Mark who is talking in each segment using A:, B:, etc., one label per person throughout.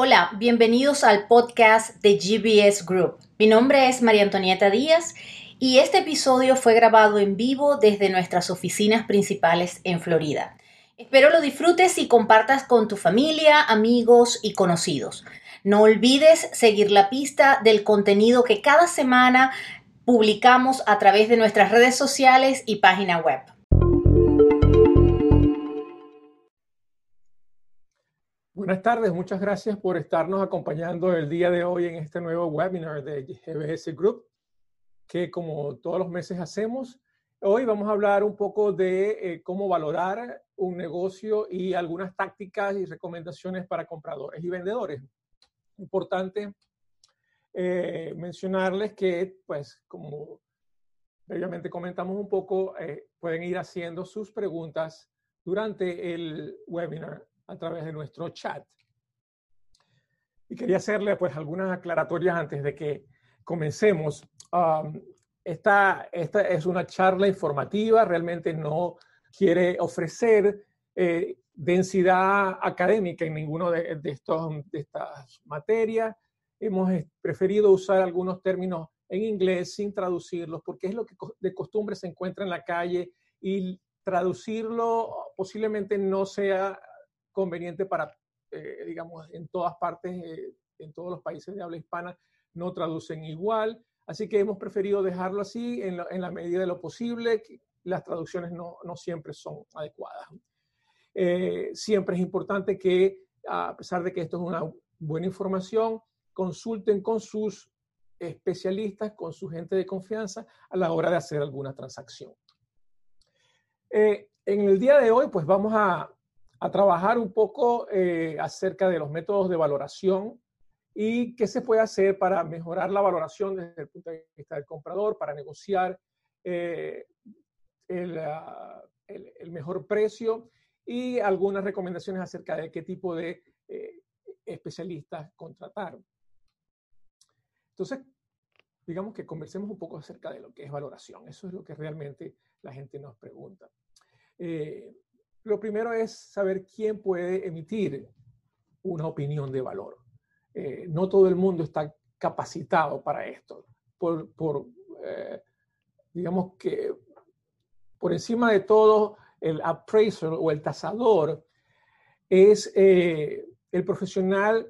A: Hola, bienvenidos al podcast de GBS Group. Mi nombre es María Antonieta Díaz y este episodio fue grabado en vivo desde nuestras oficinas principales en Florida. Espero lo disfrutes y compartas con tu familia, amigos y conocidos. No olvides seguir la pista del contenido que cada semana publicamos a través de nuestras redes sociales y página web.
B: Buenas tardes, muchas gracias por estarnos acompañando el día de hoy en este nuevo webinar de GBS Group, que como todos los meses hacemos. Hoy vamos a hablar un poco de eh, cómo valorar un negocio y algunas tácticas y recomendaciones para compradores y vendedores. Importante eh, mencionarles que, pues, como previamente comentamos un poco, eh, pueden ir haciendo sus preguntas durante el webinar a través de nuestro chat. Y quería hacerle pues algunas aclaratorias antes de que comencemos. Um, esta, esta, es una charla informativa, realmente no quiere ofrecer eh, densidad académica en ninguno de, de, estos, de estas materias. Hemos preferido usar algunos términos en inglés sin traducirlos, porque es lo que de costumbre se encuentra en la calle y traducirlo posiblemente no sea conveniente para, eh, digamos, en todas partes, eh, en todos los países de habla hispana, no traducen igual. Así que hemos preferido dejarlo así en la, medida de lo posible. Las traducciones no, no siempre son adecuadas. Eh, siempre es importante que, a pesar de que esto es una buena información, consulten con sus especialistas, con su gente de confianza a la hora de hacer alguna transacción. en el día de hoy, pues vamos a, a trabajar un poco eh, acerca de los métodos de valoración y qué se puede hacer para mejorar la valoración desde el punto de vista del comprador, para negociar eh, ah, el, mejor precio y algunas recomendaciones acerca de qué tipo de eh, especialistas contratar. Entonces, digamos que conversemos un poco acerca de lo que es valoración. Eso es lo que realmente la gente nos pregunta. Lo primero es saber quién puede emitir una opinión de valor. Eh, no todo el mundo está capacitado para esto. Por, eh, digamos que por encima de todo, el appraiser o el tasador es eh, el profesional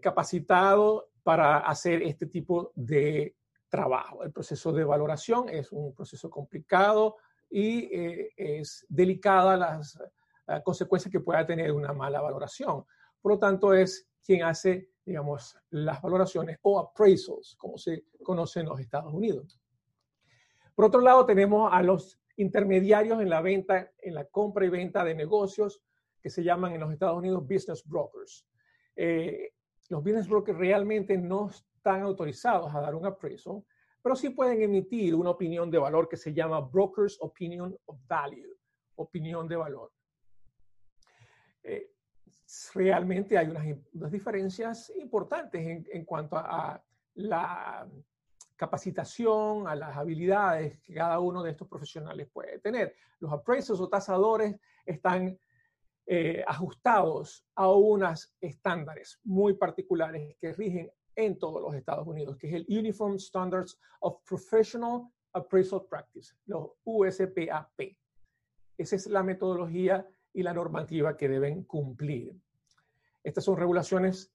B: capacitado para hacer este tipo de trabajo. El proceso de valoración es un proceso complicado, y eh, es delicada las consecuencias que pueda tener una mala valoración. Por lo tanto, es quien hace, digamos, las valoraciones o appraisals, como se conoce en los Estados Unidos. Por otro lado, tenemos a los intermediarios en la venta, en la compra y venta de negocios, que se llaman en los Estados Unidos business brokers. Eh, los business brokers realmente no están autorizados a dar un appraisal, pero sí pueden emitir una opinión de valor que se llama Broker's Opinion of Value, opinión de valor. Eh, realmente hay unas, diferencias importantes en, cuanto a, la capacitación, a las habilidades que cada uno de estos profesionales puede tener. Los appraisers o tasadores están eh, ajustados a unos estándares muy particulares que rigen en todos los Estados Unidos, que es el Uniform Standards of Professional Appraisal Practice, los USPAP. Esa es la metodología y la normativa que deben cumplir. Estas son regulaciones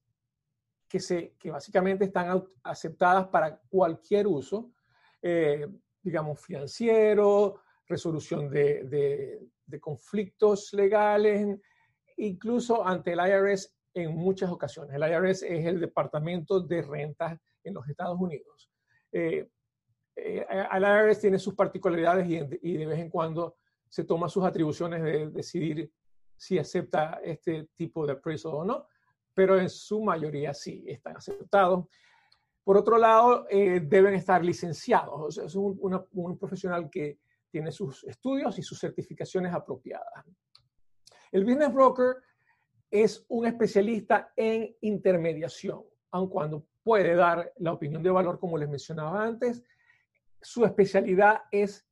B: que, se, que básicamente están aceptadas para cualquier uso, eh, digamos, financiero, resolución de, de, de conflictos legales, incluso ante el IRS en muchas ocasiones. El IRS es el Departamento de Rentas en los Estados Unidos. Eh, eh, el IRS tiene sus particularidades y, de vez en cuando se toma sus atribuciones de decidir si acepta este tipo de appraisal o no, pero en su mayoría sí están aceptados. Por otro lado, eh, deben estar licenciados. es un, un profesional que tiene sus estudios y sus certificaciones apropiadas. El business broker es un especialista en intermediación, aun cuando puede dar la opinión de valor, como les mencionaba antes, su especialidad es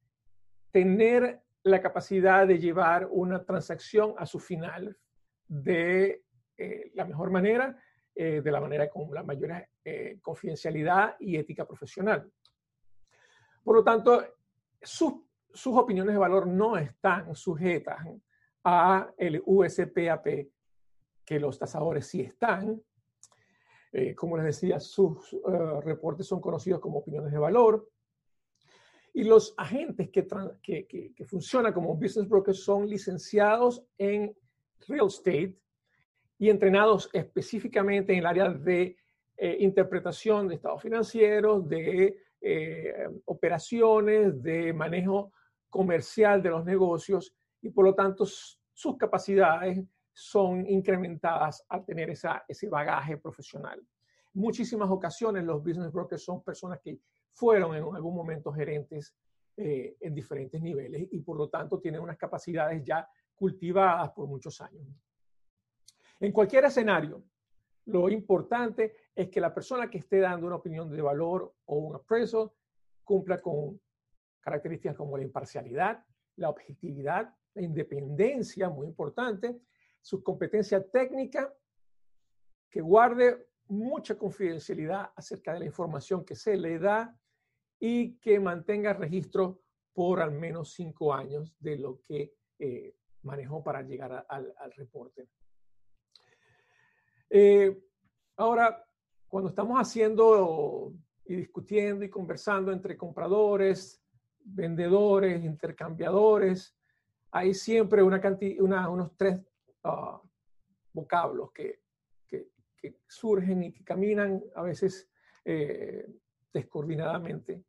B: tener la capacidad de llevar una transacción a su final de eh, la mejor manera, eh, de la manera con la mayor eh, confidencialidad y ética profesional. Por lo tanto, sus, sus opiniones de valor no están sujetas a el USPAP, que los tasadores sí están. Eh, como les decía, sus reportes son conocidos como opiniones de valor. Y los agentes que, que, que, funcionan como business brokers son licenciados en real estate y entrenados específicamente en el área de eh, interpretación de estados financieros, de eh, operaciones, de manejo comercial de los negocios y por lo tanto sus capacidades son incrementadas al tener esa, ese bagaje profesional. Muchísimas ocasiones los business brokers son personas que fueron en algún momento gerentes eh, en diferentes niveles y por lo tanto tienen unas capacidades ya cultivadas por muchos años. En cualquier escenario, lo importante es que la persona que esté dando una opinión de valor o un appraisal cumpla con características como la imparcialidad, la objetividad, la independencia, muy importante, su competencia técnica, que guarde mucha confidencialidad acerca de la información que se le da y que mantenga registro por al menos cinco años de lo que eh, manejó para llegar al, reporte. Eh, ahora, cuando estamos haciendo y discutiendo y conversando entre compradores, vendedores, intercambiadores, hay siempre una cantidad, unos tres ah, vocablos que, que, surgen y que caminan a veces eh, descoordinadamente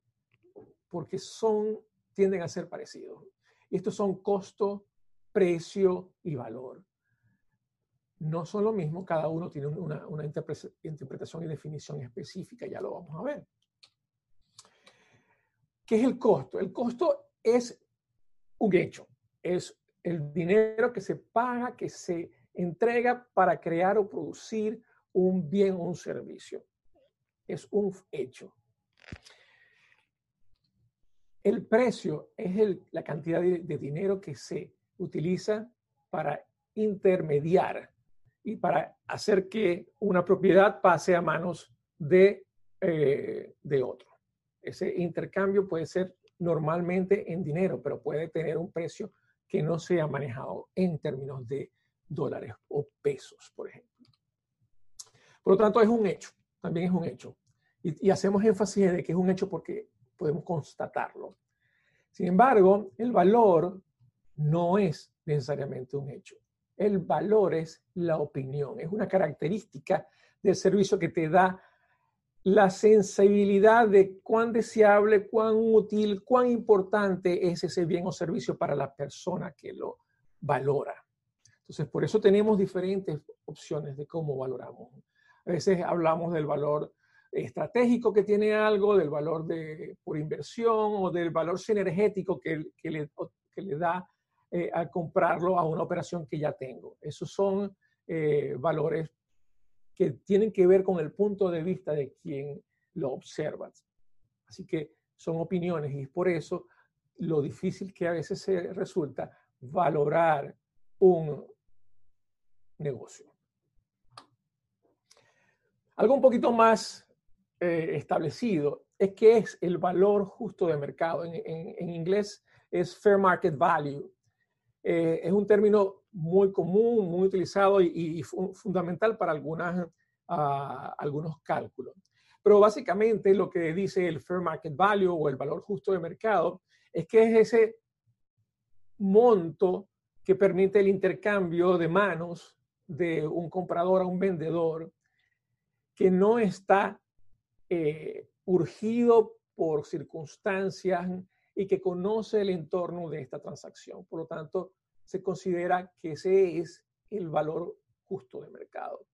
B: porque son, tienden a ser parecidos. Y estos son costo, precio y valor. No son lo mismo, cada uno tiene una, una interpretación y definición específica, ya lo vamos a ver. ¿Qué es el costo? El costo es un hecho, es el dinero que se paga, que se entrega para crear o producir un bien o un servicio. Es un hecho. El precio es la cantidad de, dinero que se utiliza para intermediar y para hacer que una propiedad pase a manos de, eh, de otro. Ese intercambio puede ser normalmente en dinero, pero puede tener un precio que no sea manejado en términos de dólares o pesos, por ejemplo. Por lo tanto, es un hecho, también es un hecho. Y, y hacemos énfasis en que es un hecho porque podemos constatarlo. Sin embargo, el valor no es necesariamente un hecho. El valor es la opinión, es una característica del servicio que te da la sensibilidad de cuán deseable, cuán útil, cuán importante es ese bien o servicio para la persona que lo valora. Entonces, por eso tenemos diferentes opciones de cómo valoramos. A veces hablamos del valor estratégico que tiene algo, del valor de, por inversión o del valor sinergético que, que, le, que le, da eh, al comprarlo a una operación que ya tengo. Esos son eh, valores que tienen que ver con el punto de vista de quien lo observa. Así que son opiniones y por eso lo difícil que a veces se resulta valorar un negocio. Algo un poquito más eh, establecido es que es el valor justo de mercado. En, inglés es fair market value. Eh, es un término muy común, muy utilizado y, fundamental para algunas, ah, algunos cálculos. Pero básicamente lo que dice el fair market value o el valor justo de mercado es que es ese monto que permite el intercambio de manos de un comprador a un vendedor que no está eh, urgido por circunstancias y que conoce el entorno de esta transacción. Por lo tanto, se considera que ese es el valor justo de mercado.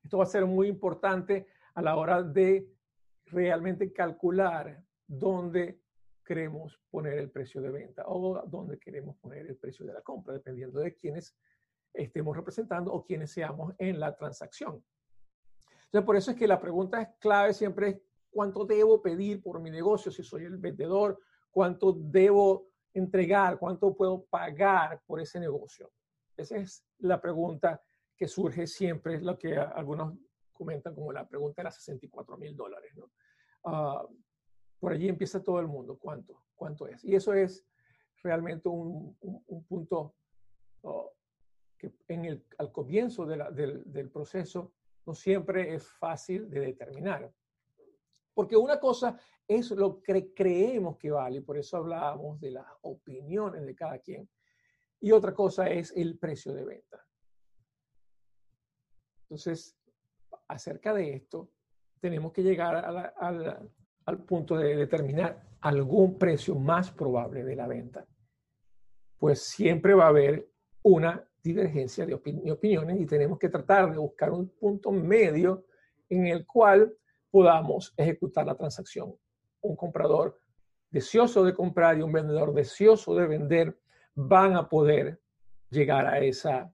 B: Esto va a ser muy importante a la hora de realmente calcular dónde queremos poner el precio de venta o dónde queremos poner el precio de la compra, dependiendo de quiénes estemos representando o quiénes seamos en la transacción. Entonces, por eso es que la pregunta es clave siempre es cuánto debo pedir por mi negocio si soy el vendedor, cuánto debo entregar, cuánto puedo pagar por ese negocio. Esa es la pregunta que surge siempre es lo que algunos comentan como la pregunta de las 64 mil dólares. ¿no? Ah, por allí empieza todo el mundo, ¿cuánto? ¿Cuánto es? Y eso es realmente un, punto oh, que en el, al comienzo del, del proceso no siempre es fácil de determinar. Porque una cosa es lo que creemos que vale, por eso hablábamos de las opiniones de cada quien, y otra cosa es el precio de venta. Entonces, acerca de esto, tenemos que llegar al punto de determinar algún precio más probable de la venta. Pues siempre va a haber una divergencia de opiniones y tenemos que tratar de buscar un punto medio en el cual podamos ejecutar la transacción. Un comprador deseoso de comprar y un vendedor deseoso de vender van a poder llegar a, esa,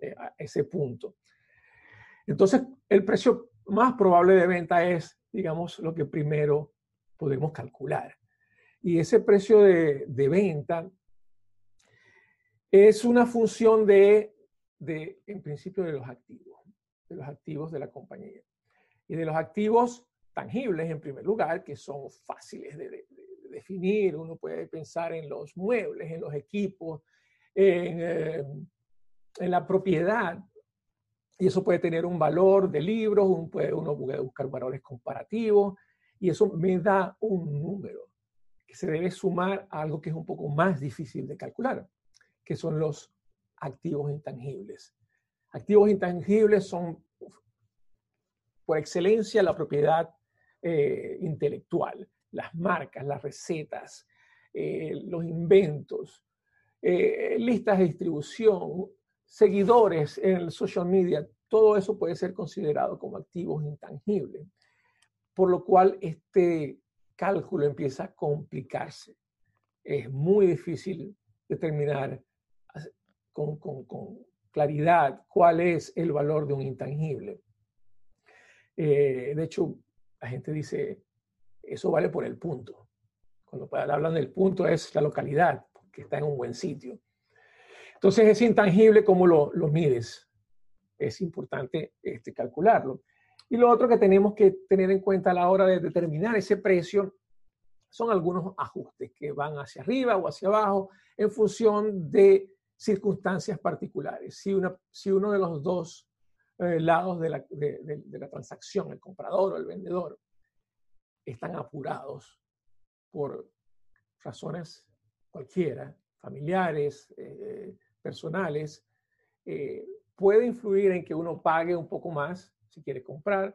B: eh, a ese punto. Entonces, el precio más probable de venta es, digamos, lo que primero podemos calcular. Y ese precio de, de venta es una función de, de, en principio, de los activos, de los activos de la compañía. Y de los activos tangibles, en primer lugar, que son fáciles de, definir. Uno puede pensar en los muebles, en los equipos, en, eh, la propiedad. Y eso puede tener un valor de libros, uno puede, uno puede buscar valores comparativos, y eso me da un número que se debe sumar a algo que es un poco más difícil de calcular, que son los activos intangibles. Activos intangibles son por excelencia la propiedad eh, intelectual, las marcas, las recetas, eh, los inventos, eh, listas de distribución, seguidores en el social media, todo eso puede ser considerado como activos intangibles, por lo cual este cálculo empieza a complicarse. Es muy difícil determinar con, claridad cuál es el valor de un intangible. Eh, de hecho, la gente dice, eso vale por el punto. Cuando hablan del punto es la localidad, que está en un buen sitio. Entonces es intangible cómo lo, lo mides. Es importante este, calcularlo. Y lo otro que tenemos que tener en cuenta a la hora de determinar ese precio son algunos ajustes que van hacia arriba o hacia abajo en función de circunstancias particulares. Si uno de los dos eh, lados de la, de, la transacción, el comprador o el vendedor, están apurados por razones cualquiera, familiares, eh, personales, eh, puede influir en que uno pague un poco más si quiere comprar,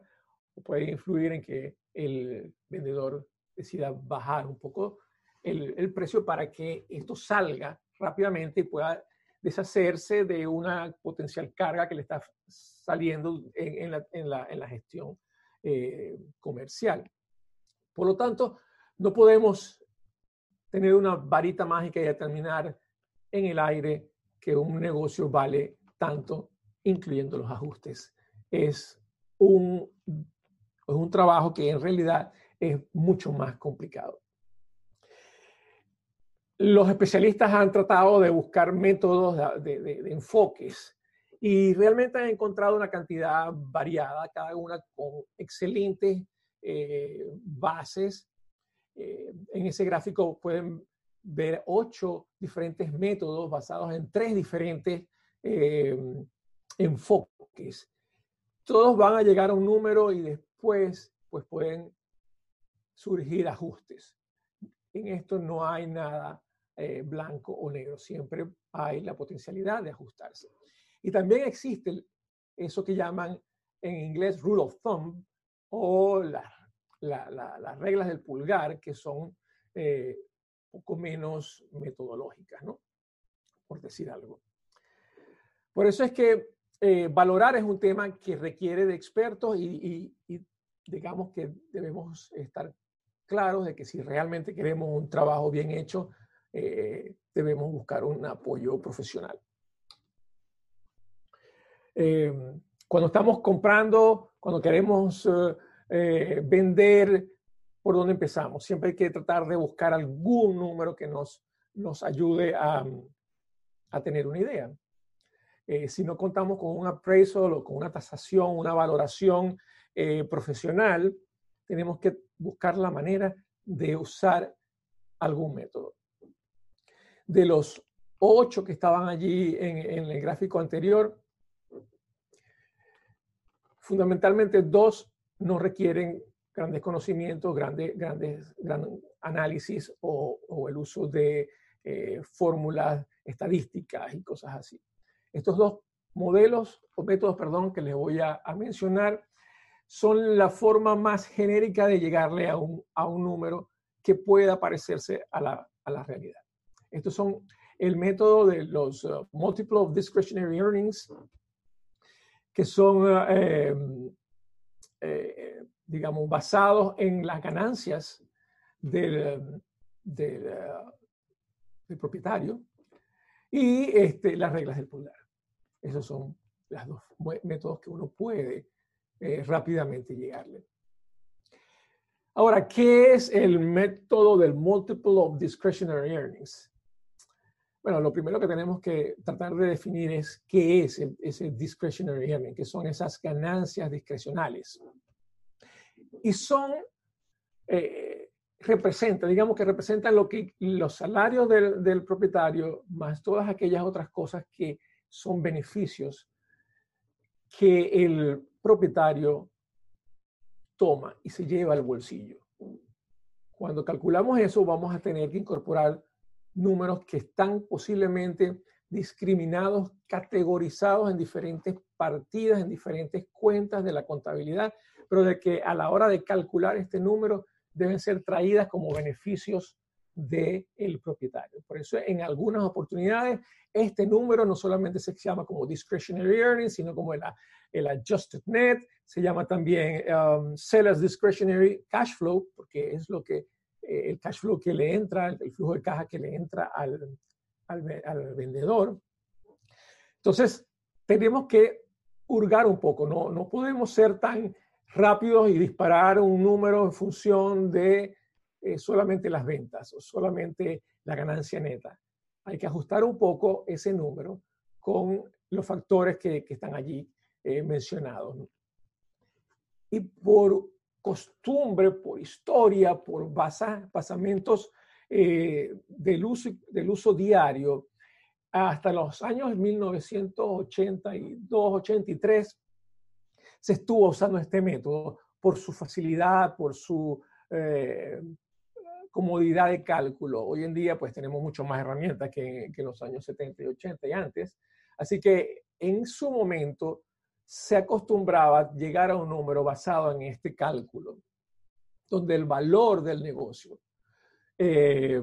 B: o puede influir en que el vendedor decida bajar un poco el, el precio para que esto salga rápidamente y pueda deshacerse de una potencial carga que le está saliendo en, la, gestión eh, comercial. Por lo tanto, no podemos tener una varita mágica y determinar en el aire que un negocio vale tanto, incluyendo los ajustes. Es un, es un trabajo que en realidad es mucho más complicado. Los especialistas han tratado de buscar métodos de, enfoques y realmente han encontrado una cantidad variada, cada una con excelentes eh, bases. Eh, en ese gráfico pueden ver ocho diferentes métodos basados en tres diferentes eh, enfoques. Todos van a llegar a un número y después pues pueden surgir ajustes. En esto no hay nada blanco o negro, siempre hay la potencialidad de ajustarse. Y también existe eso que llaman en inglés rule of thumb, o las reglas del pulgar, que son eh, poco menos metodológicas, ¿no? Por decir algo. Por eso es que eh, valorar es un tema que requiere de expertos y, digamos que debemos estar claros de que si realmente queremos un trabajo bien hecho, eh, debemos buscar un apoyo profesional. Eh, cuando estamos comprando, cuando queremos eh, eh, vender, ¿por dónde empezamos? Siempre hay que tratar de buscar algún número que nos, nos ayude a, a tener una idea. eh, si no contamos con un appraisal o con una tasación, una valoración eh, profesional, tenemos que buscar la manera de usar algún método. De los ocho que estaban allí en, el gráfico anterior, fundamentalmente dos no requieren grandes conocimientos, grandes, grandes, gran análisis o, el uso de eh, fórmulas estadísticas y cosas así. Estos dos modelos o métodos, perdón, que les voy a, mencionar son la forma más genérica de llegarle a un, a un número que pueda parecerse a la, a la realidad. Estos son el método de los uh, multiple of discretionary earnings, que son, uh, em, eh, digamos, basados en las ganancias del, del, propietario y este, las reglas del pulgar. Esos son los dos métodos que uno puede eh, rápidamente llegarle. Ahora, ¿qué es el método del multiple of discretionary earnings? Bueno, lo primero que tenemos que tratar de definir es qué es ese discretionary earning, que son esas ganancias discrecionales. Y son, eh, representan, digamos que representan lo que los salarios del, del, propietario, más todas aquellas otras cosas que son beneficios que el propietario toma y se lleva al bolsillo. Cuando calculamos eso, vamos a tener que incorporar números que están posiblemente discriminados, categorizados en diferentes partidas, en diferentes cuentas de la contabilidad, pero de que a la hora de calcular este número deben ser traídas como beneficios del propietario. Por eso en algunas oportunidades este número no solamente se llama como discretionary earnings, sino como el, el adjusted net, se llama también um, seller's discretionary cash flow, porque es lo que eh, el cash flow que le entra, el flujo de caja que le entra al, al, vendedor. Entonces, tenemos que hurgar un poco, no, no podemos ser tan rápidos y disparar un número en función de eh, solamente las ventas o solamente la ganancia neta. Hay que ajustar un poco ese número con los factores que, que están allí eh, mencionados. Y por costumbre, por historia, por basamentos eh, del, uso, del uso diario, hasta los años 1982-83 se estuvo usando este método por su facilidad, por su eh, comodidad de cálculo. Hoy en día pues tenemos mucho más herramientas que, que en los años 70 y 80 y antes. Así que en su momento se acostumbraba a llegar a un número basado en este cálculo, donde el valor del negocio eh,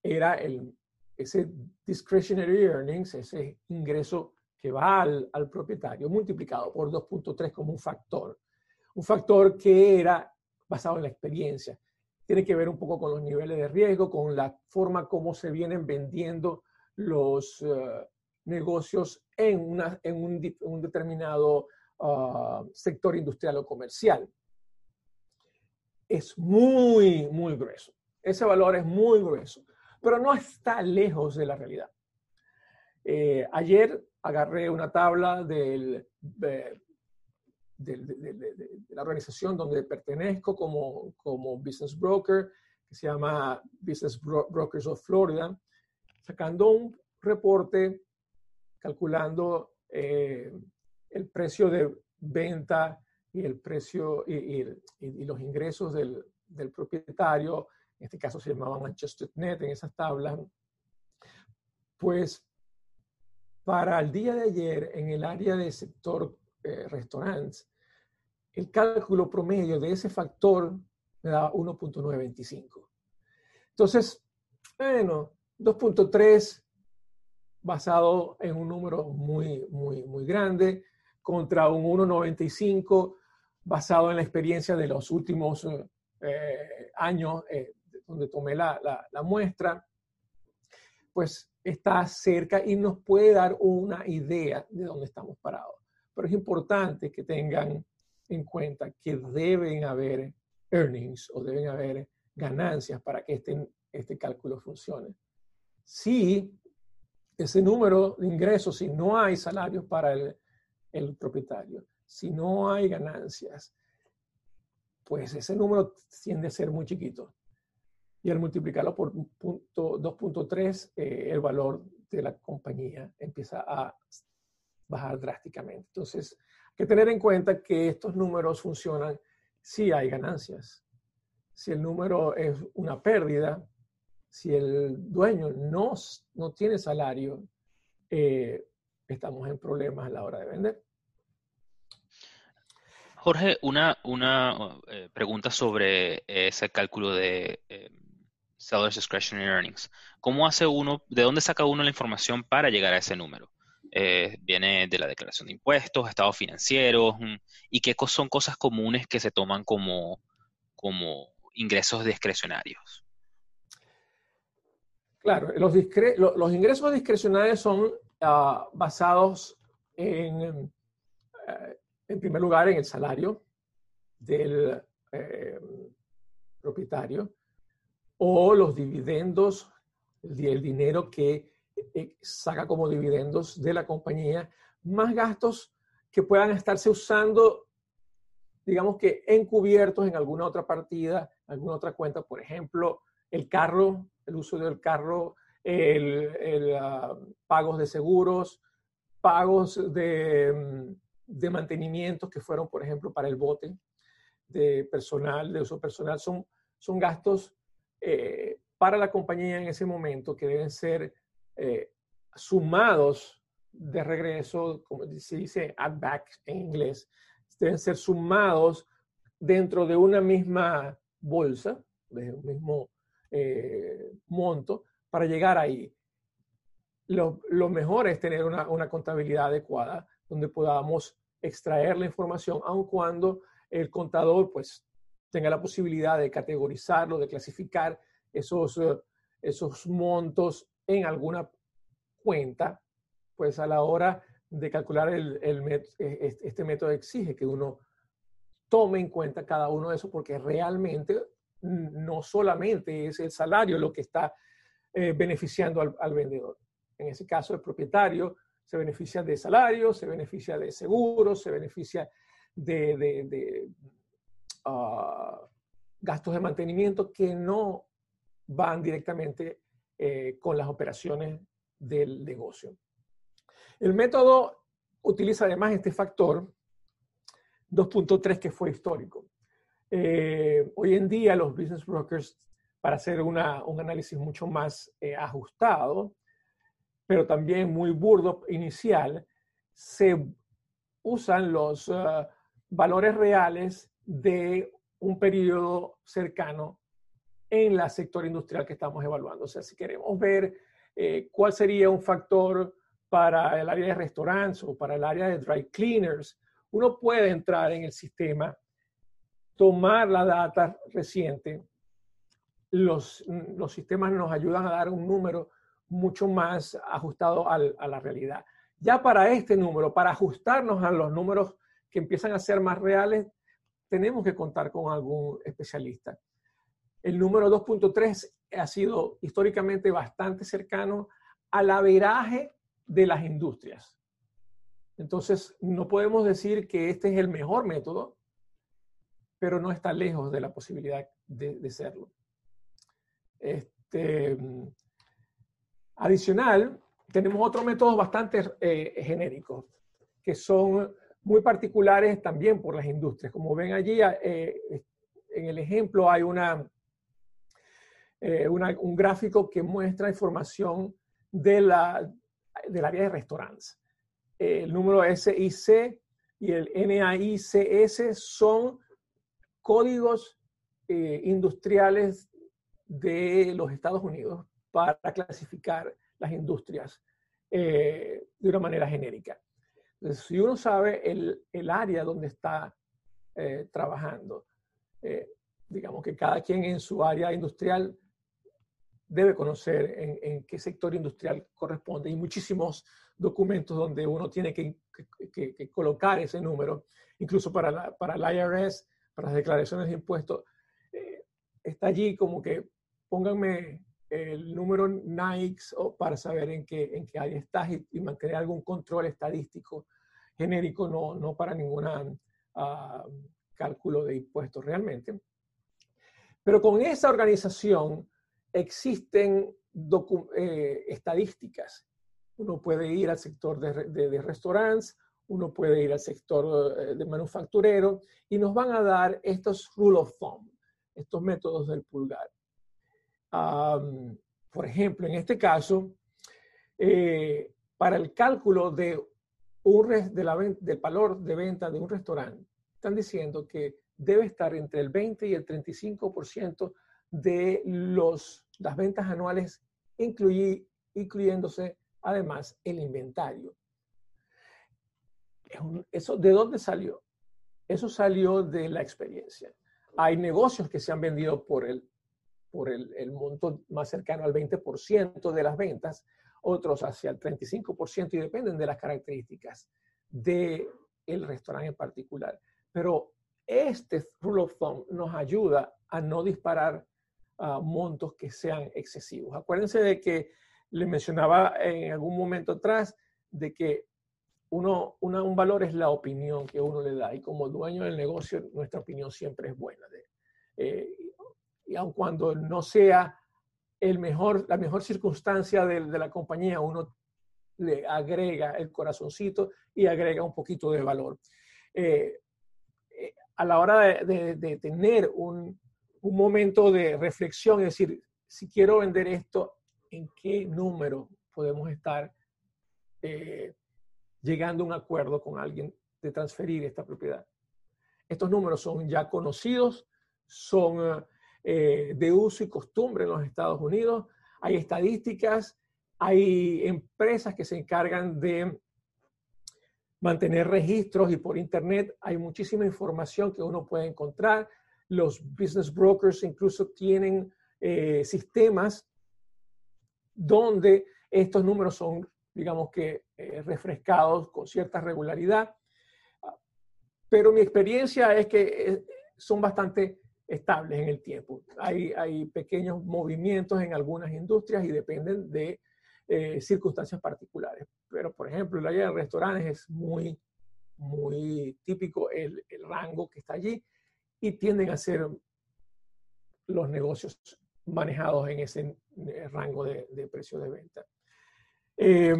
B: era el, ese discretionary earnings, ese ingreso que va al, al propietario, multiplicado por 2.3 como un factor. Un factor que era basado en la experiencia. Tiene que ver un poco con los niveles de riesgo, con la forma como se vienen vendiendo los, uh, negocios en, una, en un, determinado ah, sector industrial o comercial. Es muy, muy grueso. Ese valor es muy grueso, pero no está lejos de la realidad. Eh, ayer agarré una tabla del, de, la organización donde pertenezco como, como business broker, que se llama Business Brokers of Florida, sacando un reporte calculando eh, el precio de venta y el precio y, los ingresos del, propietario, en este caso se llamaban adjusted net en esas tablas, pues para el día de ayer en el área del sector eh, restaurantes, el cálculo promedio de ese factor me da 1.925. Entonces, bueno, 2.3 basado en un número muy, muy, muy grande, contra un 1,95 basado en la experiencia de los últimos eh, años eh, donde tomé la, la, muestra, pues está cerca y nos puede dar una idea de dónde estamos parados. Pero es importante que tengan en cuenta que deben haber earnings o deben haber ganancias para que este, este cálculo funcione. Si ese número de ingresos, si no hay salarios para el, el propietario, si no hay ganancias, pues ese número tiende a ser muy chiquito. Y al multiplicarlo por 2.3, eh, el valor de la compañía empieza a bajar drásticamente. Entonces, hay que tener en cuenta que estos números funcionan si hay ganancias. Si el número es una pérdida, si el dueño no, no tiene salario, eh, estamos en problemas a la hora de vender.
C: Jorge, una, una eh, pregunta sobre ese cálculo de eh, Seller's Discretionary Earnings. ¿Cómo hace uno, de dónde saca uno la información para llegar a ese número? Eh, viene de la declaración de impuestos, estados financieros, mm, y qué son cosas comunes que se toman como, como ingresos discrecionarios.
B: Claro, los, ingresos discrecionales son ah, basados en, eh, en primer lugar, en el salario del eh, propietario o los dividendos, el dinero que eh, saca como dividendos de la compañía, más gastos que puedan estarse usando, digamos que encubiertos en alguna otra partida, alguna otra cuenta, por ejemplo, el carro, el uso del carro, el, ah, pagos de seguros, pagos de, mm, de mantenimientos que fueron, por ejemplo, para el bote de personal, de uso personal, son, son gastos eh, para la compañía en ese momento que deben ser eh, sumados de regreso, como se dice add back en inglés, deben ser sumados dentro de una misma bolsa, de un mismo eh, monto, para llegar ahí. Lo, mejor es tener una, una, contabilidad adecuada donde podamos extraer la información, aun cuando el contador pues tenga la posibilidad de categorizarlo, de clasificar esos, eh, esos montos en alguna cuenta, pues a la hora de calcular el, e, este método exige que uno tome en cuenta cada uno de esos porque realmente no solamente es el salario lo que está eh, beneficiando al, vendedor. En ese caso, el propietario se beneficia de salario, se beneficia de seguros, se beneficia de, ah, gastos de mantenimiento que no van directamente eh, con las operaciones del negocio. El método utiliza además este factor 2.3 que fue histórico. Eh, hoy en día los business brokers, para hacer un análisis mucho más eh, ajustado, pero también muy burdo inicial, se usan los valores reales de un periodo cercano en el sector industrial que estamos evaluando. O sea, si queremos ver eh, cuál sería un factor para el área de restaurantes o para el área de dry cleaners, uno puede entrar en el sistema, tomar la data reciente. Los, los sistemas nos ayudan a dar un número mucho más ajustado a la realidad. Ya para este número, para ajustarnos a los números que empiezan a ser más reales, tenemos que contar con algún especialista. El número 2.3 ha sido históricamente bastante cercano al averaje de las industrias. Entonces, no podemos decir que este es el mejor método, pero no está lejos de la posibilidad de, serlo. Este, adicional, tenemos otros métodos bastante eh, genéricos, que son muy particulares también por las industrias. Como ven allí, eh, en el ejemplo hay una, eh, un gráfico que muestra información de la, del área de restaurantes. el número SIC y el NAICS son códigos eh, industriales de los Estados Unidos para clasificar las industrias de una manera genérica. Si uno sabe el, el área donde está eh, trabajando, eh, digamos que cada quien en su área industrial debe conocer en, qué sector industrial corresponde. Hay muchísimos documentos donde uno tiene que, que, que colocar ese número, incluso para, la, para el IRS, para las declaraciones de impuestos. Eh, está allí como que pónganme el número Nike o para saber en qué, en qué área estás y, mantener algún control estadístico genérico, no, no para ningún ah, cálculo de impuestos realmente. Pero con esa organización existen eh, estadísticas. Uno puede ir al sector de, de, restaurantes, uno puede ir al sector eh, de manufacturero y nos van a dar estos rule of thumb, estos métodos del pulgar por ejemplo, en este caso, eh, para el cálculo de un de del valor de venta de un restaurante, están diciendo que debe estar entre el 20 y el 35% de los, las ventas anuales, incluyéndose además el inventario. ¿Eso de dónde salió? Eso salió de la experiencia. Hay negocios que se han vendido por el por el, monto más cercano al 20% de las ventas, otros hacia el 35% y dependen de las características del el restaurante en particular. Pero este rule of thumb nos ayuda a no disparar ah, montos que sean excesivos. Acuérdense de que le mencionaba en algún momento atrás de que uno, un valor es la opinión que uno le da y como dueño del negocio nuestra opinión siempre es buena. De, eh, y aun cuando no sea el mejor, la mejor circunstancia de, la compañía, uno le agrega el corazoncito y agrega un poquito de valor. Eh, eh, a la hora de, tener un, momento de reflexión, es decir, si quiero vender esto, ¿en qué número podemos estar eh, llegando a un acuerdo con alguien de transferir esta propiedad? Estos números son ya conocidos, son eh, de uso y costumbre en los Estados Unidos. Hay estadísticas, hay empresas que se encargan de mantener registros y por Internet hay muchísima información que uno puede encontrar. Los business brokers incluso tienen eh, sistemas donde estos números son, digamos que, eh, refrescados con cierta regularidad. Pero mi experiencia es que son bastante estables en el tiempo. Hay, hay pequeños movimientos en algunas industrias y dependen de eh, circunstancias particulares. Pero, por ejemplo, el área de restaurantes es muy, muy típico el, el, rango que está allí y tienden a ser los negocios manejados en ese eh, rango de, de precio de venta. Eh,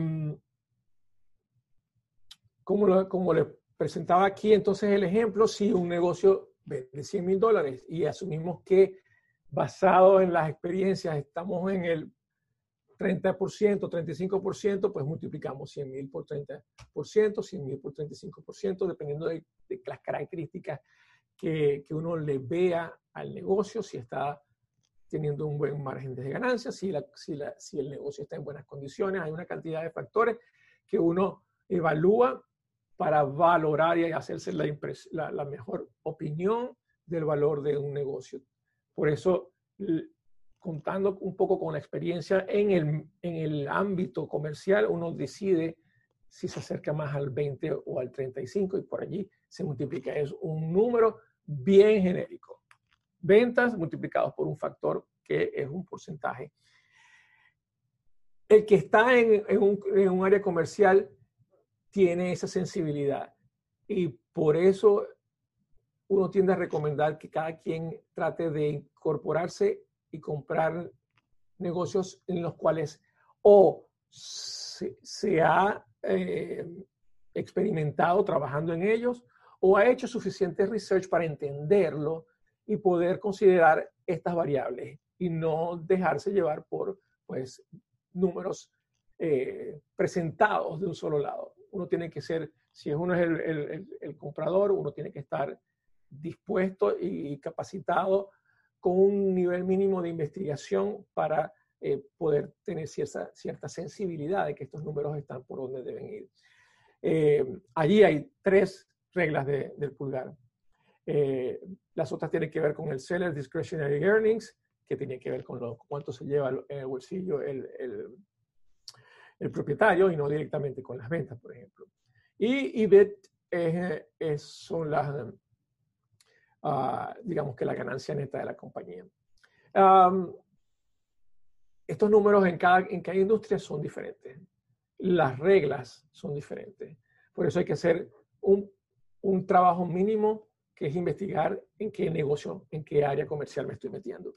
B: como, como les presentaba aquí, entonces el ejemplo, si un negocio de 100 mil dólares y asumimos que basado en las experiencias estamos en el 30%, 35%, pues multiplicamos 100 mil por 30%, 100 mil por 35%, dependiendo de, las características que, que, uno le vea al negocio, si está teniendo un buen margen de ganancia, si, el negocio está en buenas condiciones, hay una cantidad de factores que uno evalúa para valorar y hacerse la, la, mejor opinión del valor de un negocio. Por eso, contando un poco con la experiencia en el, en el ámbito comercial, uno decide si se acerca más al 20 o al 35 y por allí se multiplica. Es un número bien genérico. Ventas multiplicados por un factor que es un porcentaje. El que está en, un área comercial tiene esa sensibilidad. Y por eso uno tiende a recomendar que cada quien trate de incorporarse y comprar negocios en los cuales o se, ha eh, experimentado trabajando en ellos o ha hecho suficiente research para entenderlo y poder considerar estas variables y no dejarse llevar por pues, números eh, presentados de un solo lado uno tiene que ser, si uno es el, comprador, uno tiene que estar dispuesto y capacitado con un nivel mínimo de investigación para eh, poder tener cierta, cierta sensibilidad de que estos números están por donde deben ir. Eh, allí hay tres reglas del pulgar. Eh, las otras tienen que ver con el seller discretionary earnings, que tiene que ver con lo, cuánto se lleva en el bolsillo el, el propietario y no directamente con las ventas, por ejemplo. Y EBIT es, son las, ah, digamos que la ganancia neta de la compañía. estos números en cada, en cada industria son diferentes. Las reglas son diferentes. Por eso hay que hacer un, un trabajo mínimo que es investigar en qué negocio, en qué área comercial me estoy metiendo.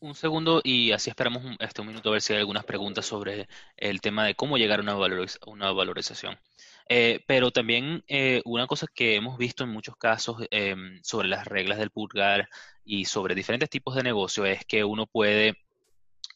C: Un, segundo y así esperamos un, este, un minuto a ver si hay algunas preguntas sobre el tema de cómo llegar a una, una valorización. Eh, pero también eh, una cosa que hemos visto en muchos casos em, sobre las reglas del purgar y sobre diferentes tipos de negocio es que uno puede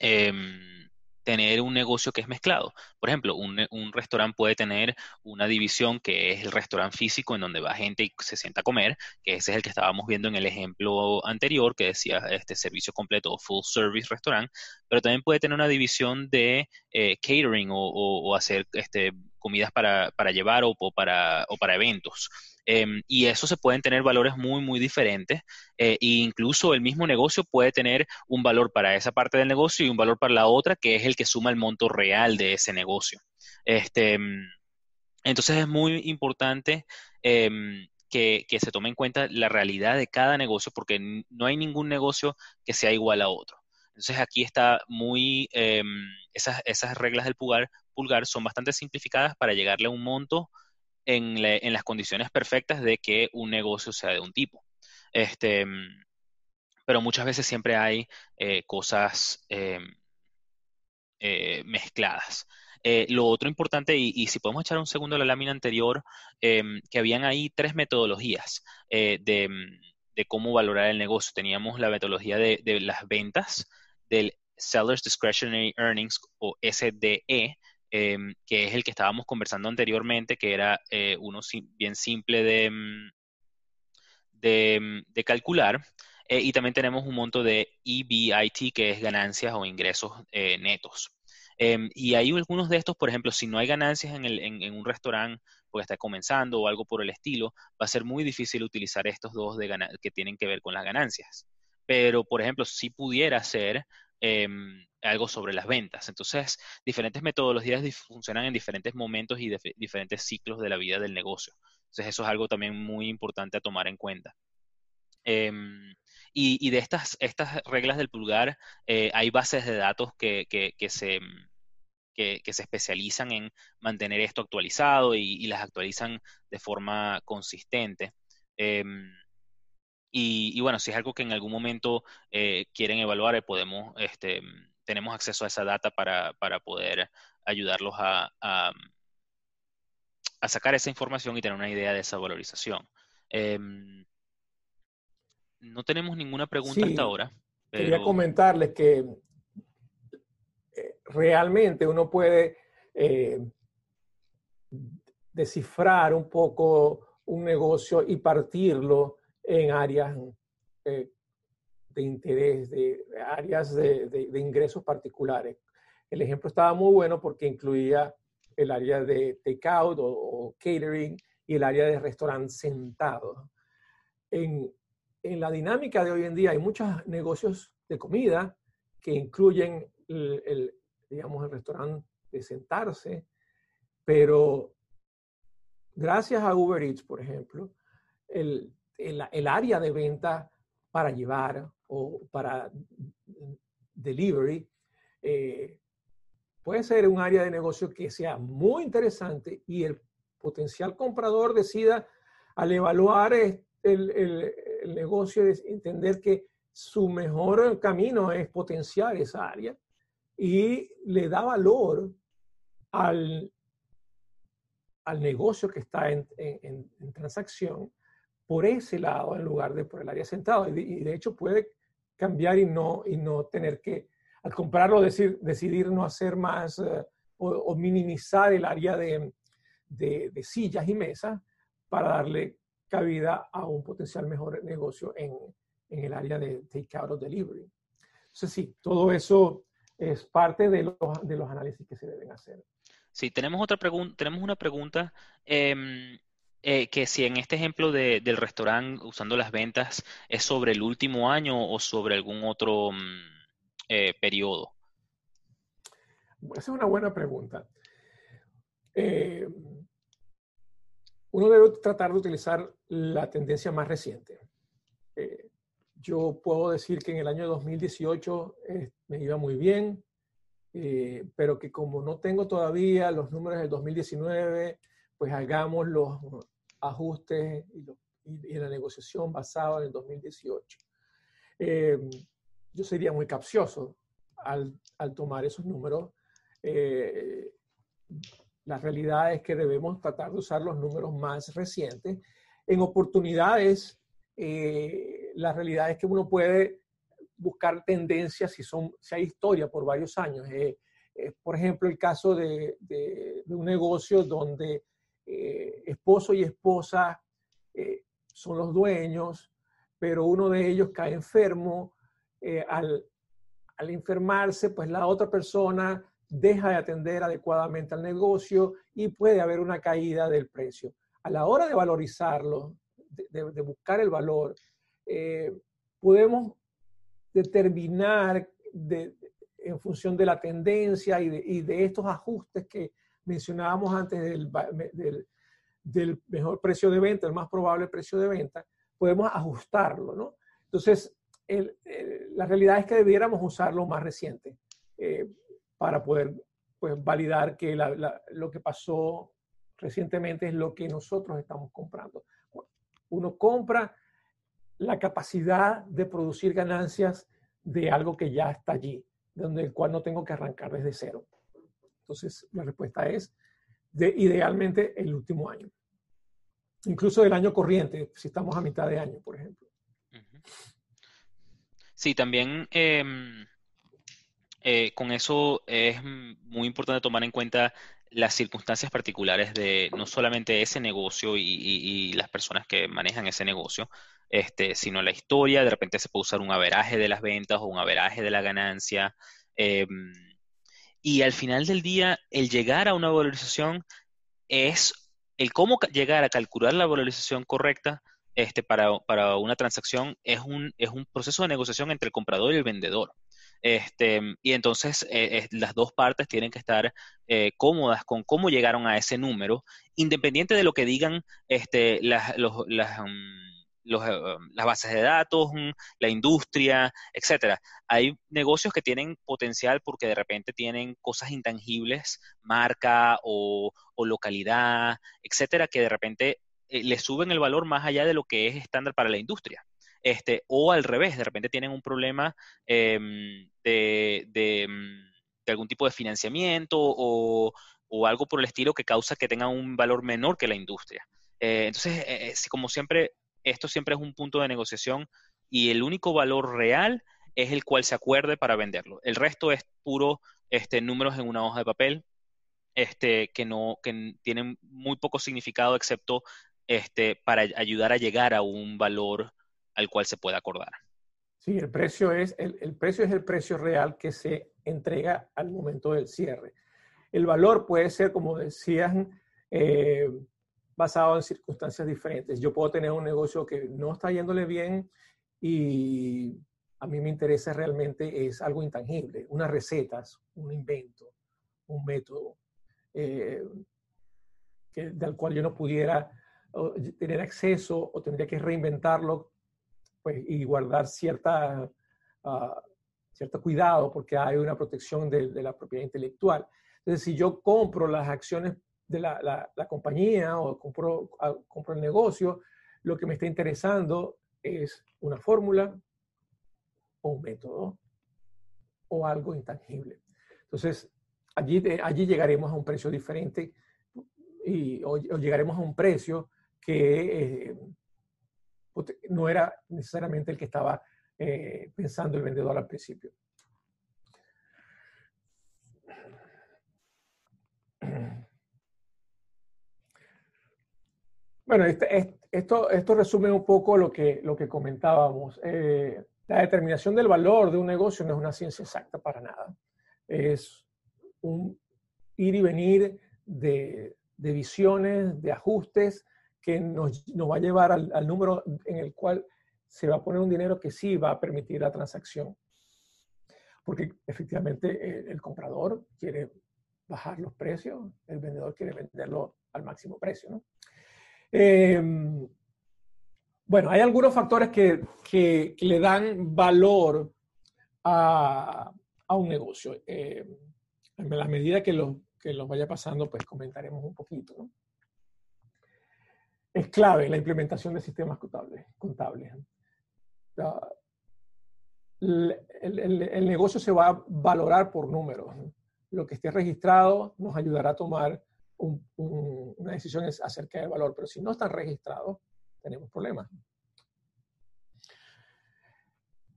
C: em, tener un negocio que es mezclado. Por ejemplo, un, restaurante puede tener una división que es el restaurante físico en donde va gente y se sienta a comer, que ese es el que estábamos viendo en el ejemplo anterior que decía este servicio completo o full service restaurant, pero también puede tener una división de eh, catering o, hacer este, comidas para, llevar o, para, o para eventos. Em, y eso se pueden tener valores muy, muy diferentes. e incluso el mismo negocio puede tener un valor para esa parte del negocio y un valor para la otra, que es el que suma el monto real de ese negocio. Este, em, entonces es muy importante em, que, se tome en cuenta la realidad de cada negocio, porque no hay ningún negocio que sea igual a otro. Entonces aquí está muy, esas, esas reglas del pulgar, pulgar son bastante simplificadas para llegarle a un monto en, las condiciones perfectas de que un negocio sea de un tipo. Este, pero muchas veces siempre hay eh, cosas em, eh, mezcladas. Eh, lo otro importante, y, si podemos echar un segundo a la lámina anterior, em, que habían ahí tres metodologías de, cómo valorar el negocio. Teníamos la metodología de, de las ventas, del Seller's Discretionary Earnings o SDE, Em, que es el que estábamos conversando anteriormente, que era eh, uno bien simple de, mm, mm, de, calcular. Eh, y también tenemos un monto de EBIT, que es ganancias o ingresos eh, netos. Em, y hay algunos de estos, por ejemplo, si no hay ganancias en, el, en, un restaurante porque está comenzando o algo por el estilo, va a ser muy difícil utilizar estos dos de que tienen que ver con las ganancias. Pero, por ejemplo, si pudiera ser Em, algo sobre las ventas. Entonces, diferentes metodologías funcionan en diferentes momentos y diferentes ciclos de la vida del negocio. Entonces, eso es algo también muy importante a tomar en cuenta. Em, y, de estas, estas reglas del pulgar, eh, hay bases de datos que, se, que, se especializan en mantener esto actualizado y, las actualizan de forma consistente. Em, y, bueno, si es algo que en algún momento eh, quieren evaluar, eh, podemos, este, tenemos acceso a esa data para, poder ayudarlos a, a, sacar esa información y tener una idea de esa valorización. Em, no tenemos ninguna pregunta hasta ahora.
B: Quería comentarles que eh, realmente uno puede descifrar un poco un negocio y partirlo en áreas eh, de interés, de áreas de, ingresos particulares. El ejemplo estaba muy bueno porque incluía el área de takeout o, o catering y el área de restaurante sentado. En, en, la dinámica de hoy en día hay muchos negocios de comida que incluyen el, el digamos, el restaurante de sentarse, pero gracias a Uber Eats, por ejemplo, el, el, área de venta para llevar o para delivery eh, puede ser un área de negocio que sea muy interesante y el potencial comprador decida al evaluar el, el, negocio, entender que su mejor camino es potenciar esa área y le da valor al, al negocio que está en, en transacción por ese lado en lugar de por el área sentado. Y de, hecho puede cambiar y no, y no tener que, al comprarlo, decir, decidir no hacer más eh, o, minimizar el área de, de, sillas y mesas para darle cabida a un potencial mejor negocio en, en el área de takeout o delivery. Entonces, sí, todo eso es parte de los, de los análisis que se deben hacer.
C: Sí, tenemos otra pregunta, tenemos una pregunta. Eh, eh, que si en este ejemplo de, del restaurante usando las ventas es sobre el último año o sobre algún otro mm, eh, periodo.
B: Esa es una buena pregunta. Eh, uno debe tratar de utilizar la tendencia más reciente. yo puedo decir que en el año 2018 eh, me iba muy bien, eh, pero que como no tengo todavía los números del 2019, pues hagamos los ajustes y, la negociación basada en el 2018. Eh, yo sería muy capcioso al, al tomar esos números. la realidad es que debemos tratar de usar los números más recientes. En oportunidades, la realidad es que uno puede buscar tendencias si, son, si hay historia por varios años. Eh, eh, por ejemplo, el caso de, un negocio donde eh, esposo y esposa son los dueños, pero uno de ellos cae enfermo. Al, al enfermarse, pues la otra persona deja de atender adecuadamente al negocio y puede haber una caída del precio. A la hora de valorizarlo, de, buscar el valor, eh, podemos determinar en función de la tendencia y de, estos ajustes que mencionábamos antes del, del, mejor precio de venta, el más probable precio de venta, podemos ajustarlo, ¿no? Entonces, la realidad es que debiéramos usarlo más reciente eh, para poder pues, validar que lo que pasó recientemente es lo que nosotros estamos comprando. Uno compra la capacidad de producir ganancias de algo que ya está allí, donde el cual no tengo que arrancar desde cero. Entonces, la respuesta es de idealmente el último año. Incluso del año corriente, si estamos a mitad de año, por ejemplo.
C: Sí, también em, eh, con eso es muy importante tomar en cuenta las circunstancias particulares de no solamente ese negocio y, las personas que manejan ese negocio, este, sino la historia. De repente se puede usar un averaje de las ventas o un averaje de la ganancia. Em, y al final del día, el llegar a una valorización es el cómo llegar a calcular la valorización correcta este, para, para una transacción es un, es un proceso de negociación entre el comprador y el vendedor. Este, y entonces eh, las dos partes tienen que estar eh, cómodas con cómo llegaron a ese número, independiente de lo que digan este, las, los, mm, eh, las bases de datos, mm, la industria, etcétera. Hay negocios que tienen potencial porque de repente tienen cosas intangibles, marca o, localidad, etcétera, que de repente le suben el valor más allá de lo que es estándar para la industria. Este, o al revés, de repente tienen un problema em, de, mm, de, algún tipo de financiamiento o, o, algo por el estilo que causa que tengan un valor menor que la industria. Eh, entonces, eh, eh, como siempre, esto siempre es un punto de negociación y el único valor real es el cual se acuerde para venderlo. El resto es puro este, números en una hoja de papel este, que, no, que tienen muy poco significado excepto este, para ayudar a llegar a un valor al cual se puede acordar.
B: Sí, el precio es el, precio es el precio real que se entrega al momento del cierre. El valor puede ser, como decían, eh, basado en circunstancias diferentes. Yo puedo tener un negocio que no está yéndole bien y a mí me interesa realmente es algo intangible, unas recetas, un invento, un método eh, del cual yo no pudiera tener acceso o tendría que reinventarlo pues, y guardar cierta, uh, cierto cuidado porque hay una protección de, de, la propiedad intelectual. Entonces, si yo compro las acciones de la, la, compañía o compro, compro el negocio, lo que me está interesando es una fórmula o un método o algo intangible. Entonces, allí, allí llegaremos a un precio diferente y, o, llegaremos a un precio que eh, no era necesariamente el que estaba eh, pensando el vendedor al principio. Bueno, este, esto, esto resume un poco lo que, lo que comentábamos. Eh, la determinación del valor de un negocio no es una ciencia exacta para nada. Es un ir y venir de, de visiones, de ajustes que nos, nos va a llevar al, al, número en el cual se va a poner un dinero que sí va a permitir la transacción. Porque efectivamente el, el comprador quiere bajar los precios, el vendedor quiere venderlo al máximo precio. ¿no? Eh, Bueno, hay algunos factores que, que, le dan valor a, a un negocio. Eh, en la medida que los, que los vaya pasando, pues comentaremos un poquito. ¿no? Es clave la implementación de sistemas contables. contables. El, el, negocio se va a valorar por números. Lo que esté registrado nos ayudará a tomar un, un, una decisión acerca del valor, pero si no están registrados, tenemos problemas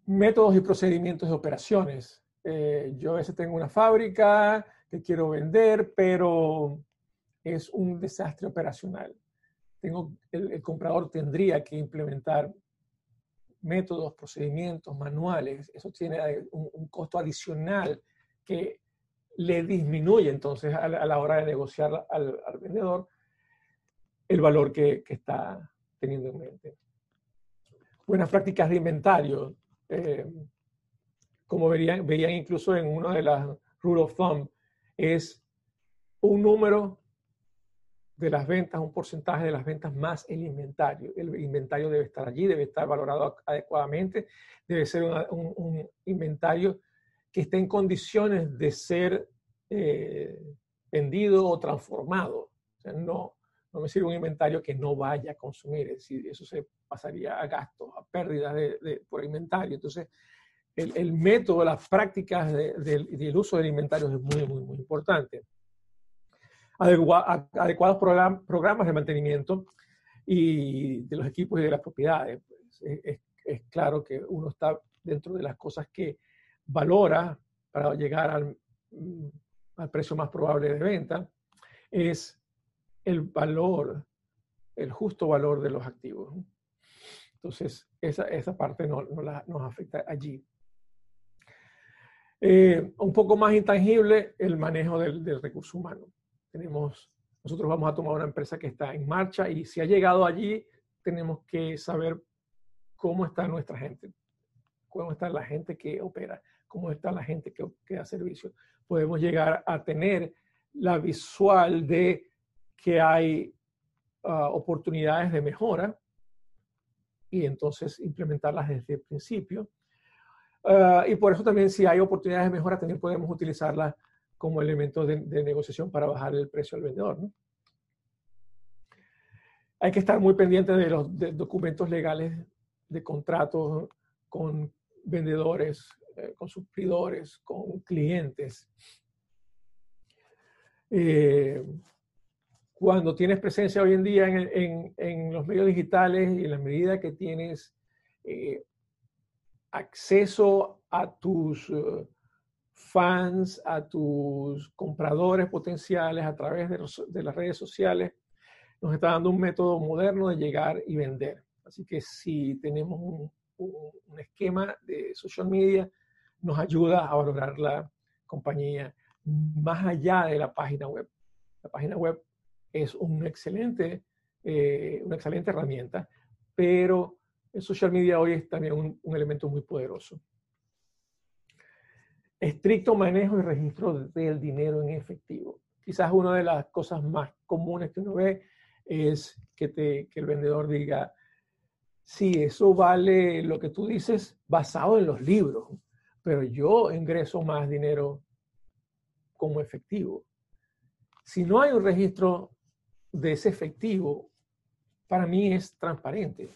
B: métodos y procedimientos de operaciones. Eh, yo a veces tengo una fábrica que quiero vender, pero es un desastre operacional. Tengo, el, comprador tendría que implementar métodos, procedimientos, manuales. Eso tiene un, costo adicional que le disminuye entonces a la, hora de negociar al, vendedor el valor que, está teniendo en mente. Buenas prácticas de inventario eh, como verían, veían incluso en una de las rule of thumb, es un número de las ventas, un porcentaje de las ventas más el inventario. El inventario debe estar allí, debe estar valorado adecuadamente, debe ser un, inventario que esté en condiciones de ser eh, vendido o transformado. no, no me sirve un inventario que no vaya a consumir, es decir, eso se pasaría a gastos, a pérdidas de, por inventario. Entonces, el, el, método, las prácticas del uso del inventario es muy, muy, muy importante. adecuados programas de mantenimiento y de los equipos y de las propiedades. Pues, es, es, claro que uno está dentro de las cosas que valora para llegar al, mm, al precio más probable de venta, es el valor, el justo valor de los activos. Entonces, esa, esa parte no, no la, nos afecta allí. Eh, un poco más intangible, el manejo del, del, recurso humano. Tenemos, nosotros vamos a tomar una empresa que está en marcha y si ha llegado allí, tenemos que saber cómo está nuestra gente, cómo está la gente que opera, cómo está la gente que, da servicio. Podemos llegar a tener la visual de que hay ah, oportunidades de mejora y entonces implementarlas desde el principio. Ah, y por eso también si hay oportunidades de mejora, también podemos utilizarlas como elemento de, negociación para bajar el precio al vendedor. Hay que estar muy pendiente de los documentos legales de contratos con vendedores, eh, con suplidores, con clientes. Eh, cuando tienes presencia hoy en día en, los medios digitales y en la medida que tienes eh, acceso a tus fans, a tus compradores potenciales a través de, las redes sociales, nos está dando un método moderno de llegar y vender. Así que si tenemos un, un esquema de social media, nos ayuda a valorar la compañía más allá de la página web. La página web es un excelente, eh, una excelente herramienta, pero el social media hoy es también un, un, elemento muy poderoso. Estricto manejo y registro del dinero en efectivo. Quizás una de las cosas más comunes que uno ve es que, te, que el vendedor diga, sí, eso vale lo que tú dices basado en los libros, pero yo ingreso más dinero como efectivo. Si no hay un registro de ese efectivo, para mí es transparente.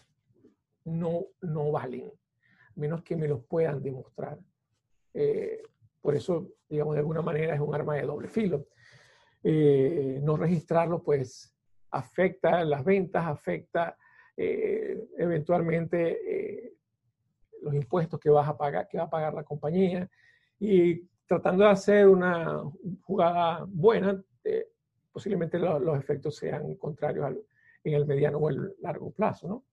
B: No, no valen, menos que me los puedan demostrar. Eh, por eso, digamos, de alguna manera es un arma de doble filo. Eh, no registrarlo, pues, afecta las ventas, afecta eh, eventualmente los impuestos que vas a pagar, que va a pagar la compañía. Y tratando de hacer una jugada buena, posiblemente los efectos sean contrarios en el mediano o el largo plazo. ¿no?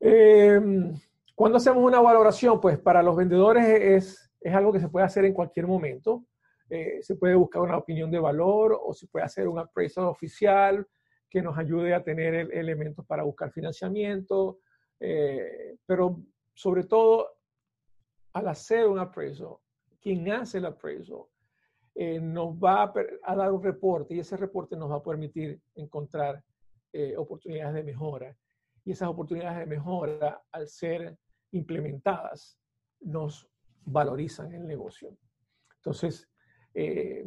B: Em, cuando hacemos una valoración, pues para los vendedores es, es algo que se puede hacer en cualquier momento. Eh, se puede buscar una opinión de valor o se puede hacer un appraisal oficial que nos ayude a tener elementos para buscar financiamiento, eh, pero sobre todo al hacer un appraisal, quien hace el appraisal eh, nos va a, dar un reporte y ese reporte nos va a permitir encontrar eh, oportunidades de mejora y esas oportunidades de mejora, al ser implementadas, nos valorizan el negocio. Entonces, eh,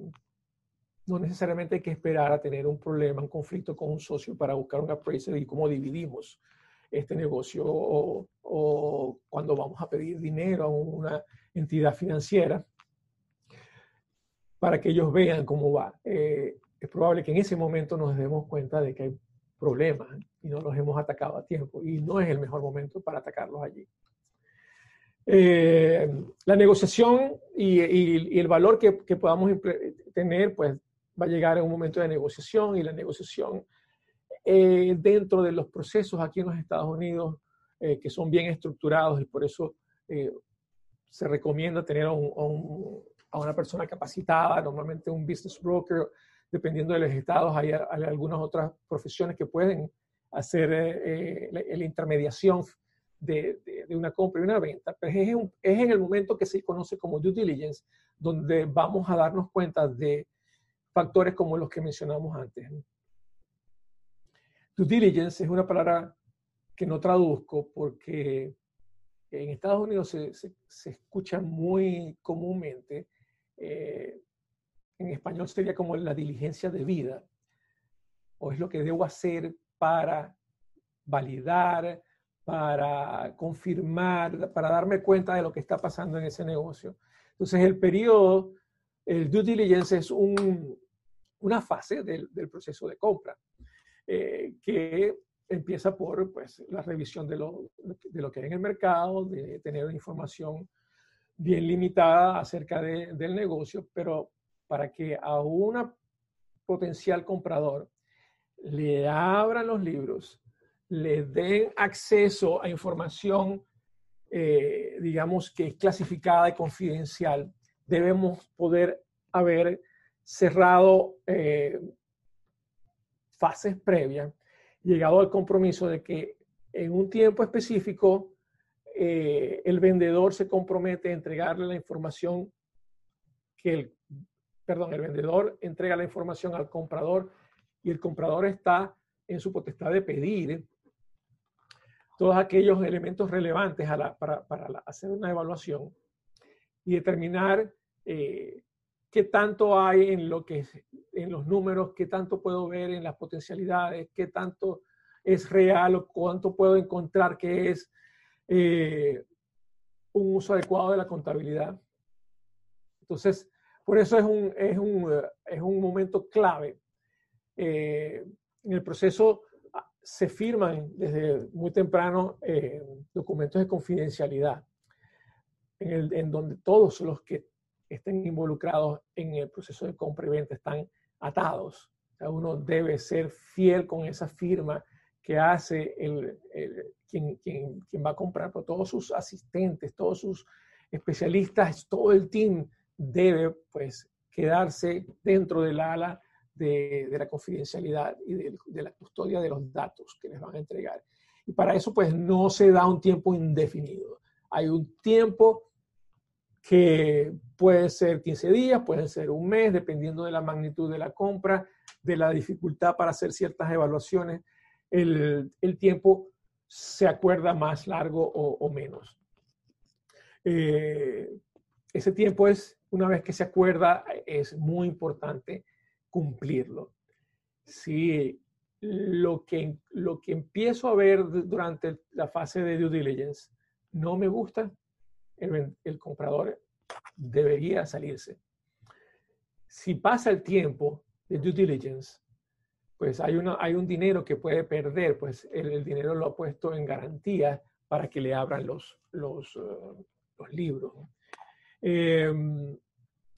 B: no necesariamente hay que esperar a tener un problema, un conflicto con un socio para buscar un appraisal y cómo dividimos este negocio o, cuando vamos a pedir dinero a una entidad financiera para que ellos vean cómo va. Eh, es probable que en ese momento nos demos cuenta de que hay problemas y no los hemos atacado a tiempo y no es el mejor momento para atacarlos allí. Eh, la negociación y, el valor que, podamos tener, pues va a llegar en un momento de negociación y la negociación eh, dentro de los procesos aquí en los Estados Unidos, eh, que son bien estructurados y por eso se recomienda tener a, una persona capacitada, normalmente un business broker, dependiendo de los estados, hay, algunas otras profesiones que pueden hacer la intermediación de, una compra y una venta, pero es, es, en el momento que se conoce como due diligence, donde vamos a darnos cuenta de factores como los que mencionamos antes. Due diligence es una palabra que no traduzco porque en Estados Unidos se, se, escucha muy comúnmente, eh, en español sería como la diligencia de vida, o es lo que debo hacer para validar, para confirmar, para darme cuenta de lo que está pasando en ese negocio. Entonces, el periodo, el due diligence es una fase del, proceso de compra eh, que empieza por pues, la revisión de lo, de lo que hay en el mercado, de tener información bien limitada acerca del negocio, pero para que a un potencial comprador le abran los libros le den acceso a información, eh, digamos, que es clasificada y confidencial, debemos poder haber cerrado eh, fases previas, llegado al compromiso de que en un tiempo específico eh, el vendedor se compromete a entregarle la información que el, perdón, el vendedor entrega la información al comprador y el comprador está en su potestad de pedir todos aquellos elementos relevantes para, hacer una evaluación y determinar eh, qué tanto hay en, lo que, en los números, qué tanto puedo ver en las potencialidades, qué tanto es real o cuánto puedo encontrar que es eh, un uso adecuado de la contabilidad. Entonces, por eso es un, es un, es un momento clave eh, en el proceso se firman desde muy temprano eh, documentos de confidencialidad, en, el, en, donde todos los que estén involucrados en el proceso de compra y venta están atados. uno debe ser fiel con esa firma que hace el, quien, quien, va a comprar, pero todos sus asistentes, todos sus especialistas, todo el team debe pues quedarse dentro del ala de, la confidencialidad y de, la custodia de los datos que les van a entregar. Y para eso, pues, no se da un tiempo indefinido. Hay un tiempo que puede ser 15 días, puede ser un mes, dependiendo de la magnitud de la compra, de la dificultad para hacer ciertas evaluaciones. El, tiempo se acuerda más largo o, menos. Eh, ese tiempo es, una vez que se acuerda, es muy importante cumplirlo. Si lo que, lo que empiezo a ver durante la fase de due diligence no me gusta, el, comprador debería salirse. Si pasa el tiempo de due diligence, pues hay, una, hay un dinero que puede perder, pues el, dinero lo ha puesto en garantía para que le abran los, los, uh, los libros. Em,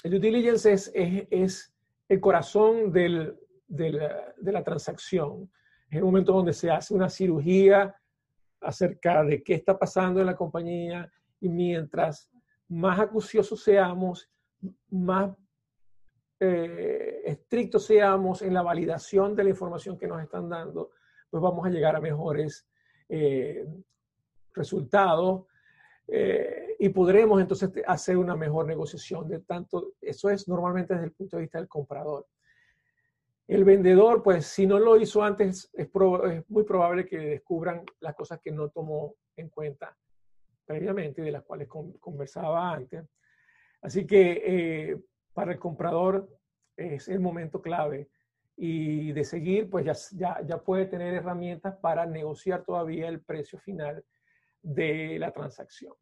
B: el due diligence es, es el corazón de, la, transacción. Es el momento donde se hace una cirugía acerca de qué está pasando en la compañía y mientras más acuciosos seamos, más eh, estrictos seamos en la validación de la información que nos están dando, pues vamos a llegar a mejores eh, resultados eh, y podremos entonces hacer una mejor negociación de tanto, eso es normalmente desde el punto de vista del comprador. El vendedor, pues si no lo hizo antes, es, muy probable que descubran las cosas que no tomó en cuenta previamente, de las cuales conversaba antes. Así que eh, para el comprador es el momento clave y de seguir, pues ya, ya, ya puede tener herramientas para negociar todavía el precio final de la transacción.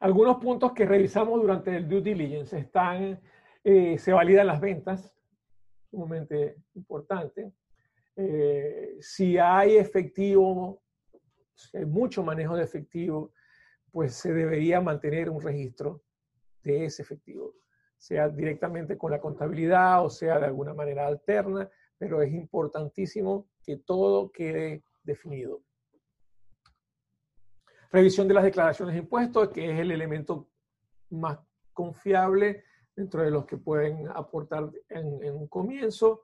B: Algunos puntos que revisamos durante el due diligence están, eh, se validan las ventas, sumamente importante. Eh, si hay efectivo, hay mucho manejo de efectivo, pues se debería mantener un registro de ese efectivo, sea directamente con la contabilidad o sea de alguna manera alterna, pero es importantísimo que todo quede definido. Revisión de las declaraciones de impuestos, que es el elemento más confiable dentro de los que pueden aportar en, un comienzo.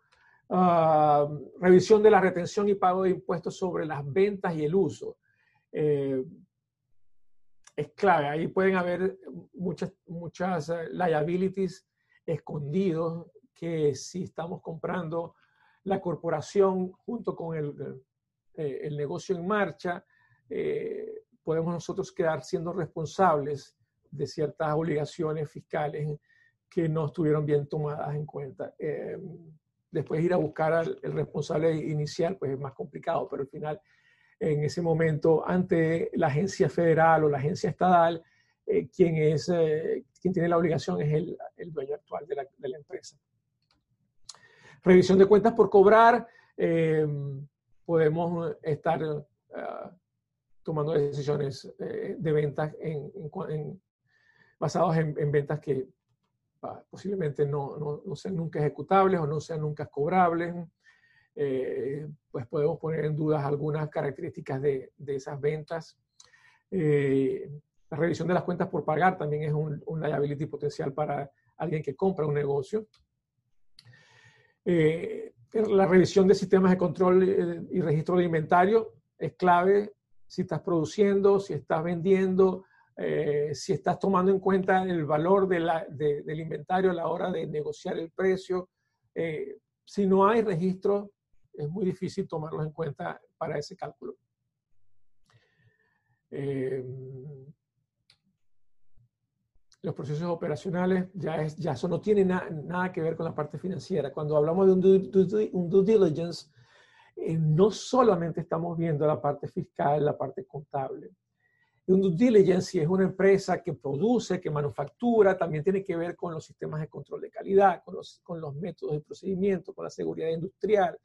B: Ah, revisión de la retención y pago de impuestos sobre las ventas y el uso. Eh, es clave. Ahí pueden haber muchas, muchas eh, liabilities escondidos que si estamos comprando la corporación junto con el, eh, el negocio en marcha, podemos nosotros quedar siendo responsables de ciertas obligaciones fiscales que no estuvieron bien tomadas en cuenta. Eh, después ir a buscar al el responsable inicial, pues es más complicado, pero al final, en ese momento, ante la agencia federal o la agencia estatal, quien, es, quien tiene la obligación es el, el dueño actual de la, de la empresa. Revisión de cuentas por cobrar. Eh, podemos estar ah, tomando decisiones eh, de ventas en, basadas en, ventas que posiblemente no, sean nunca ejecutables o no sean nunca cobrables. Eh, pues podemos poner en dudas algunas características de, esas ventas. la revisión de las cuentas por pagar también es un, un liability potencial para alguien que compra un negocio. Eh, la revisión de sistemas de control eh, y registro de inventario es clave si estás produciendo, si estás vendiendo, eh, si estás tomando en cuenta el valor del inventario a la hora de negociar el precio. si no hay registro, es muy difícil tomarlos en cuenta para ese cálculo los procesos operacionales, ya, es, ya eso no tiene nada que ver con la parte financiera. Cuando hablamos de un due, un due diligence, eh, no solamente estamos viendo la parte fiscal, la parte contable. Un due diligence, si es una empresa que produce, que manufactura, también tiene que ver con los sistemas de control de calidad, con los, métodos de procedimiento, con la seguridad industrial.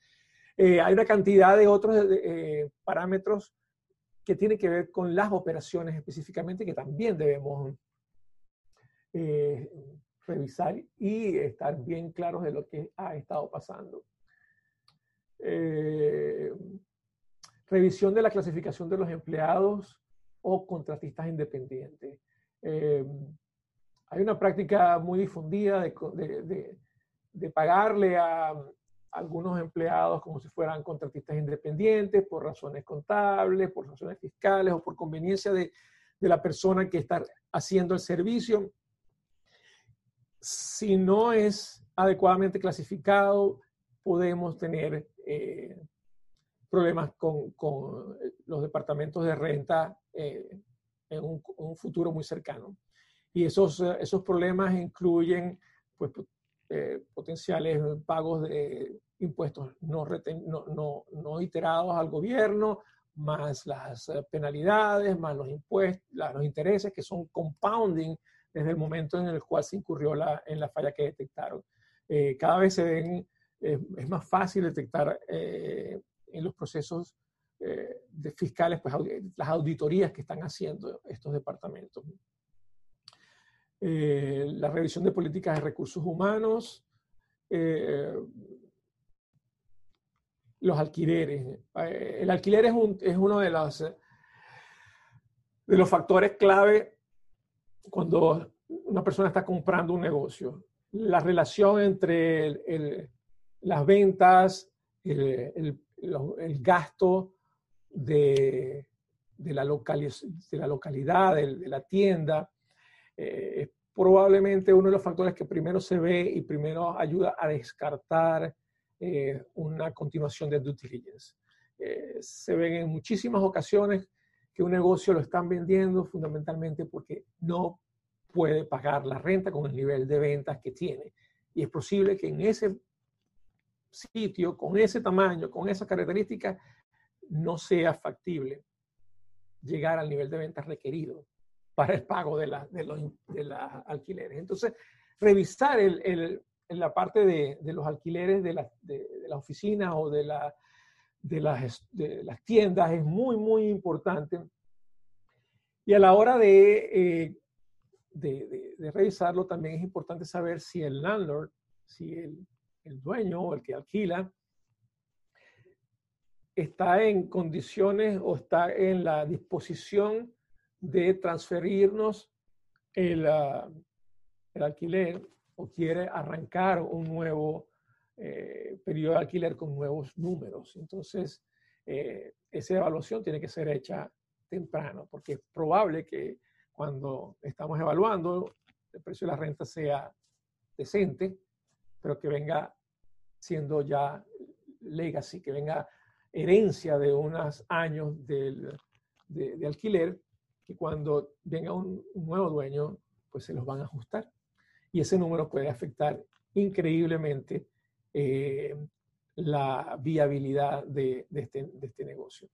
B: Eh, hay una cantidad de otros eh, parámetros que tienen que ver con las operaciones específicamente que también debemos eh, revisar y estar bien claros de lo que ha estado pasando. Revisión de la clasificación de los empleados o contratistas independientes. Eh, hay una práctica muy difundida de, de, pagarle a, algunos empleados como si fueran contratistas independientes por razones contables, por razones fiscales o por conveniencia de, de la persona que está haciendo el servicio si no es adecuadamente clasificado, podemos tener eh, problemas con, los departamentos de renta eh, en un, futuro muy cercano. Y esos, esos problemas incluyen pues, eh, potenciales pagos de impuestos no, no, no, iterados al gobierno, más las penalidades, más los impuestos, los intereses que son compounding desde el momento en el cual se incurrió la, en la falla que detectaron. Eh, cada vez se ven, eh, es más fácil detectar eh, en los procesos de fiscales pues, las auditorías que están haciendo estos departamentos. la revisión de políticas de recursos humanos, los alquileres. el alquiler es, un, es uno de los, de los factores clave cuando una persona está comprando un negocio, la relación entre las ventas, el, gasto de, la, de la, localidad, de, la tienda, eh, probablemente uno de los factores que primero se ve y primero ayuda a descartar eh, una continuación de due diligence. Eh, se ven en muchísimas ocasiones que un negocio lo están vendiendo fundamentalmente porque no puede pagar la renta con el nivel de ventas que tiene. Y es posible que en ese sitio, con ese tamaño, con esas características, no sea factible llegar al nivel de ventas requerido para el pago de, la, de, los, de alquileres. Entonces, revisar el, el, la parte de, de, los alquileres de la, de, la oficina o de, la, de, las, de las tiendas es muy, muy importante. Y a la hora de, eh, de, de, revisarlo, también es importante saber si el landlord, si el, el dueño o el que alquila, está en condiciones o está en la disposición de transferirnos el, el alquiler o quiere arrancar un nuevo eh, periodo de alquiler con nuevos números. Entonces, eh, esa evaluación tiene que ser hecha temprano, porque es probable que cuando estamos evaluando el precio de la renta sea decente, pero que venga siendo ya legacy, que venga herencia de unos años del, de, de, alquiler, que cuando venga un, un, nuevo dueño, pues se los van a ajustar. Y ese número puede afectar increíblemente eh, la viabilidad de, de, este, de este negocio.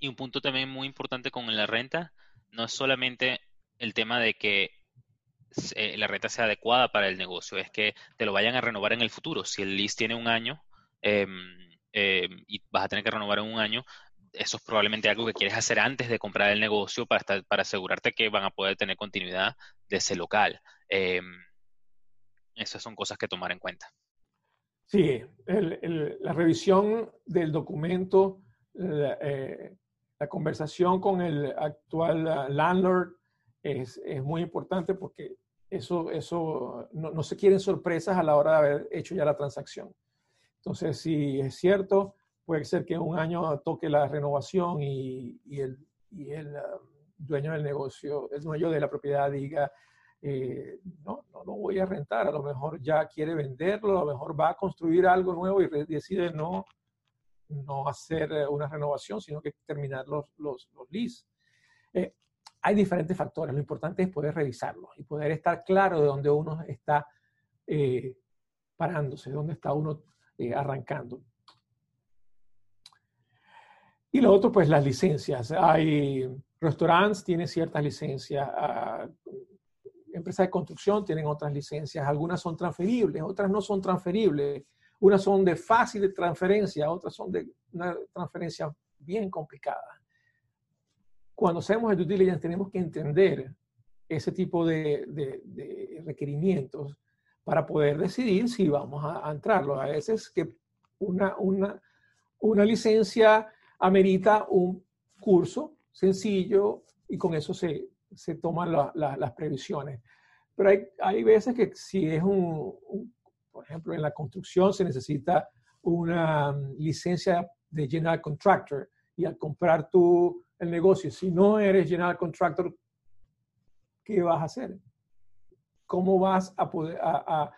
C: Y un punto también muy importante con la renta, no es solamente el tema de que eh, la renta sea adecuada para el negocio, es que te lo vayan a renovar en el futuro. Si el lease tiene un año, eh, eh, y vas a tener que renovar en un año, eso es probablemente algo que quieres hacer antes de comprar el negocio para, estar, para asegurarte que van a poder tener continuidad de ese local. Eh, esas son cosas que tomar en cuenta.
B: Sí, el, el, la revisión del documento, la, eh, la, conversación con el actual uh, landlord es, es, muy importante porque eso, eso no, no se quieren sorpresas a la hora de haber hecho ya la transacción. Entonces, si es cierto, puede ser que un año toque la renovación y, y el, y el uh, dueño del negocio, el dueño de la propiedad diga, eh, no, no lo voy a rentar, a lo mejor ya quiere venderlo, a lo mejor va a construir algo nuevo y decide no, no hacer eh, una renovación, sino que terminar los, los, los leases. Eh, hay diferentes factores, lo importante es poder revisarlos y poder estar claro de dónde uno está eh, parándose, de dónde está uno eh, arrancando. Y lo otro, pues las licencias. Hay restaurantes, tienen ciertas licencias. Uh, empresas de construcción tienen otras licencias. Algunas son transferibles, otras no son transferibles. Unas son de fácil transferencia, otras son de una transferencia bien complicada. Cuando hacemos el due diligence tenemos que entender ese tipo de, de, de requerimientos para poder decidir si vamos a, a entrarlo. A veces que una, una, una licencia amerita un curso sencillo y con eso se, se toman la, la, las previsiones. Pero hay, hay, veces que si es un, un, por ejemplo, en la construcción se necesita una licencia de general contractor y al comprar tú el negocio, si no eres general contractor, ¿qué vas a hacer? cómo vas a, poder, a,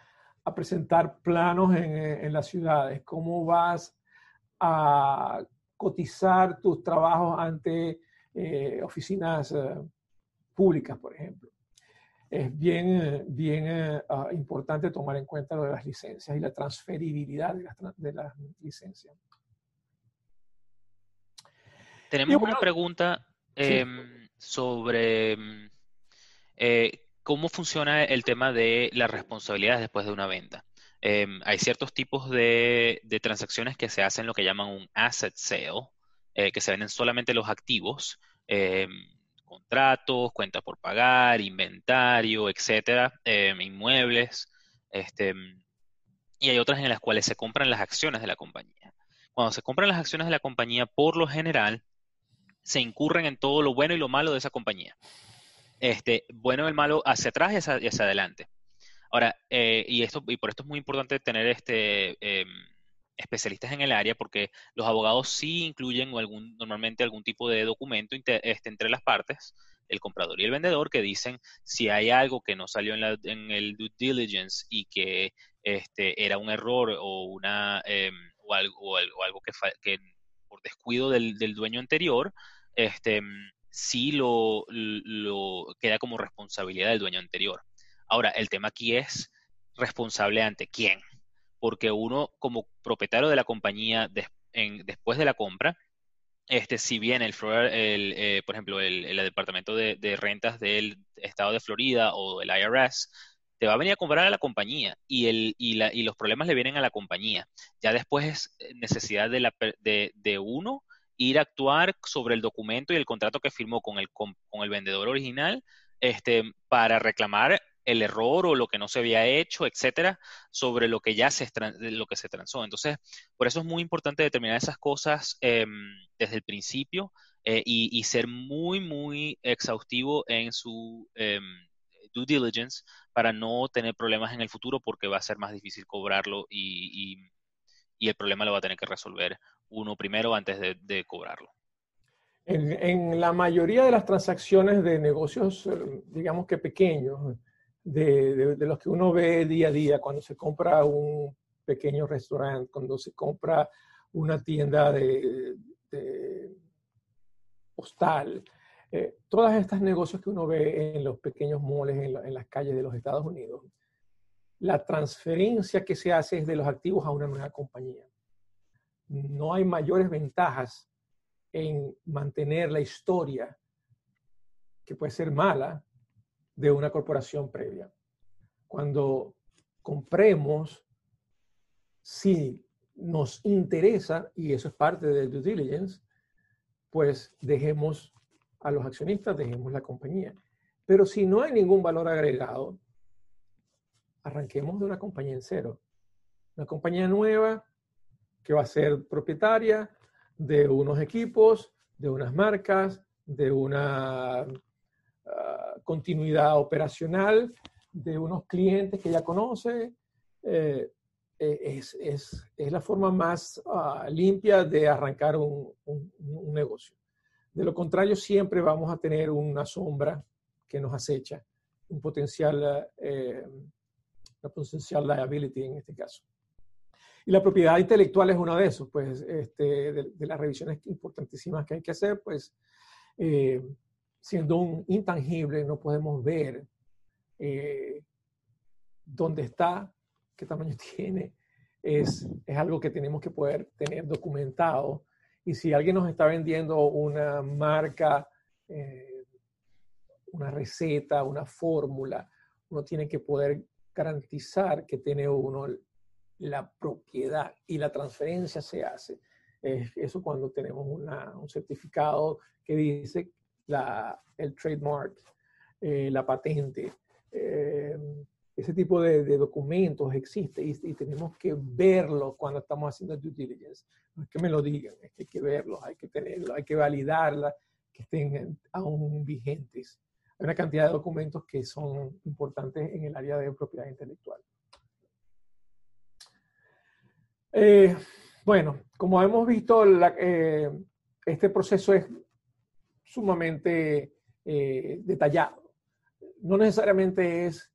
B: presentar planos en, las ciudades, cómo vas a cotizar tus trabajos ante eh, oficinas eh, públicas, por ejemplo. Es bien, bien uh, importante tomar en cuenta lo de las licencias y la transferibilidad de las, de las licencias.
C: Tenemos bueno, una pregunta eh, sí. sobre eh, cómo funciona el tema de las responsabilidades después de una venta. Eh, hay ciertos tipos de, de, transacciones que se hacen lo que llaman un asset sale, eh, que se venden solamente los activos, contratos, cuentas por pagar, inventario, etcétera, inmuebles. Este, y hay otras en las cuales se compran las acciones de la compañía. Cuando se compran las acciones de la compañía, por lo general, se incurren en todo lo bueno y lo malo de esa compañía este, bueno y el malo hacia atrás y hacia, adelante. Ahora, eh, y, esto, y por esto es muy importante tener este, eh, especialistas en el área, porque los abogados sí incluyen algún, normalmente algún tipo de documento este, entre las partes, el comprador y el vendedor, que dicen si hay algo que no salió en, el due diligence y que este, era un error o, una, em, o, algo, algo, que, que, por descuido del, dueño anterior, este, sí lo, queda como responsabilidad del dueño anterior. Ahora, el tema aquí es responsable ante quién porque uno como propietario de la compañía después de la compra, este, si bien el, el eh, por ejemplo, el, departamento de, rentas del estado de Florida o el IRS, te va a venir a comprar a la compañía y, el, y, la, y los problemas le vienen a la compañía. Ya después es necesidad de, la, de, de uno ir a actuar sobre el documento y el contrato que firmó con el, con, con el vendedor original este, para reclamar el error o lo que no se había hecho, etcétera, sobre lo que ya se, lo que se transó. Entonces, por eso es muy importante determinar esas cosas em, desde el principio eh, y, ser muy, muy exhaustivo en su em, due diligence para no tener problemas en el futuro porque va a ser más difícil cobrarlo y, el problema lo va a tener que resolver uno primero antes de, cobrarlo.
B: En, en, la mayoría de las transacciones de negocios, digamos que pequeños, de, los que uno ve día a día cuando se compra un pequeño restaurante, cuando se compra una tienda de, postal, eh, todas estas negocios que uno ve en los pequeños moles en, las calles de los Estados Unidos, la transferencia que se hace es de los activos a una nueva compañía. No hay mayores ventajas en mantener la historia, que puede ser mala, de una corporación previa. Cuando compremos, si nos interesa, y eso es parte del due diligence, pues dejemos a los accionistas, dejemos la compañía. Pero si no hay ningún valor agregado, arranquemos de una compañía en cero. Una compañía nueva que va a ser propietaria de unos equipos, de unas marcas, de una continuidad operacional de unos clientes que ya conoce. Eh, eh, es, es, es, la forma más ah, limpia de arrancar un, negocio. De lo contrario, siempre vamos a tener una sombra que nos acecha, un potencial, eh, una potencial liability en este caso. Y la propiedad intelectual es uno de esos, pues, este, de, de, las revisiones importantísimas que hay que hacer, pues, eh, siendo un intangible, no podemos ver eh, dónde está, qué tamaño tiene. Es, es algo que tenemos que poder tener documentado. Y si alguien nos está vendiendo una marca, eh, una receta, una fórmula, uno tiene que poder garantizar que tiene uno la propiedad y la transferencia se hace. eso cuando tenemos un certificado que dice la, el trademark, eh, la patente. Eh, ese tipo de, documentos existe y, tenemos que verlos cuando estamos haciendo due diligence. No es que me lo digan, es que hay que verlos, hay que tenerlos, hay que validarla, que estén aún vigentes. Hay una cantidad de documentos que son importantes en el área de propiedad intelectual. Eh, bueno, como hemos visto, este proceso es sumamente eh, detallado. No necesariamente es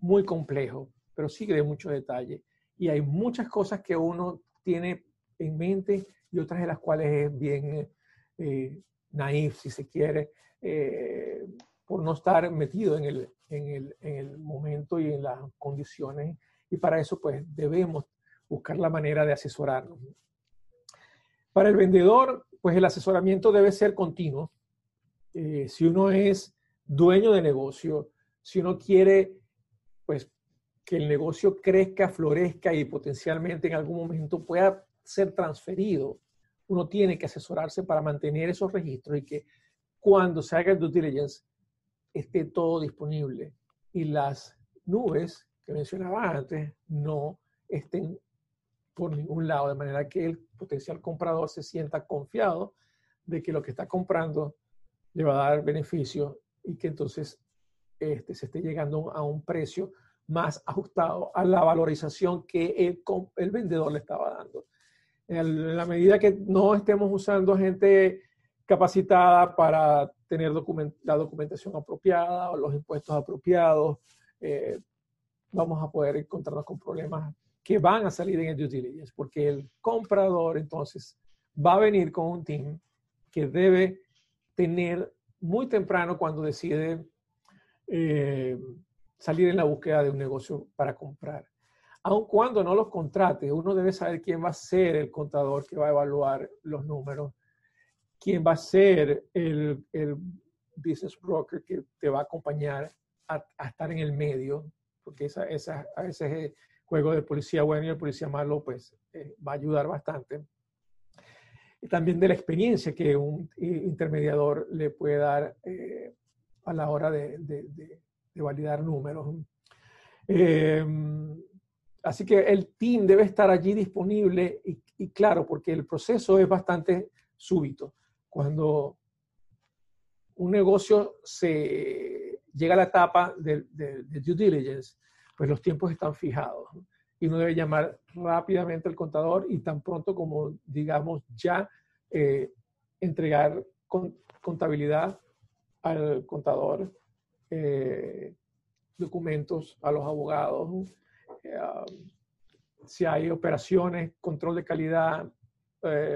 B: muy complejo, pero sigue de mucho detalle. Y hay muchas cosas que uno tiene en mente y otras de las cuales es bien eh, naif, si se quiere, eh, por no estar metido en el, en, el, en el momento y en las condiciones. Y para eso, pues, debemos buscar la manera de asesorarnos. Para el vendedor, pues el asesoramiento debe ser continuo. Eh, si uno es dueño de negocio, si uno quiere, pues, que el negocio crezca, florezca y potencialmente en algún momento pueda ser transferido, uno tiene que asesorarse para mantener esos registros y que cuando se haga el due diligence esté todo disponible y las nubes que mencionaba antes no estén por ningún lado, de manera que el potencial comprador se sienta confiado de que lo que está comprando le va a dar beneficio y que entonces este, se esté llegando a un precio más ajustado a la valorización que el, el vendedor le estaba dando. En la medida que no estemos usando gente capacitada para tener la documentación apropiada o los impuestos apropiados, eh, vamos a poder encontrarnos con problemas que van a salir en el due diligence, porque el comprador entonces va a venir con un team que debe tener muy temprano cuando decide eh, salir en la búsqueda de un negocio para comprar. Aun cuando no los contrate, uno debe saber quién va a ser el contador que va a evaluar los números, quién va a ser el, business broker que te va a acompañar a, estar en el medio, porque esa, a veces juego de policía bueno y el policía malo, pues eh, va a ayudar bastante. También de la experiencia que un intermediador le puede dar eh, a la hora de, validar números. Em, así que el team debe estar allí disponible y, y, claro, porque el proceso es bastante súbito. Cuando un negocio se llega a la etapa de, due diligence, pues los tiempos están fijados. Y uno debe llamar rápidamente al contador y tan pronto como, digamos, ya eh, entregar contabilidad al contador, eh, documentos a los abogados, eh, si hay operaciones, control de calidad,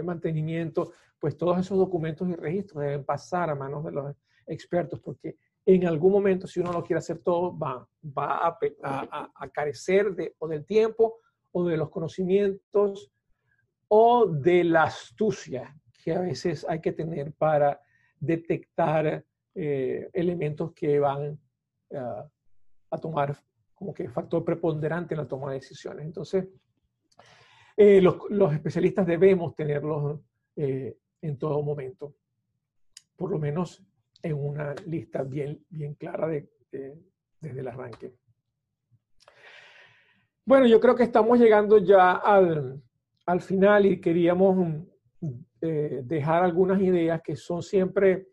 B: mantenimiento, pues todos esos documentos y registros deben pasar a manos de los expertos porque en algún momento, si uno no quiere hacer todo, va, va a, carecer de, o del tiempo o de los conocimientos o de la astucia que a veces hay que tener para detectar eh, elementos que van ah, a tomar como que factor preponderante en la toma de decisiones. Entonces, eh, los, especialistas debemos tenerlos eh, en todo momento, por lo menos en una lista bien, bien clara de, desde el arranque. Bueno, yo creo que estamos llegando ya al, al final y queríamos eh, dejar algunas ideas que son siempre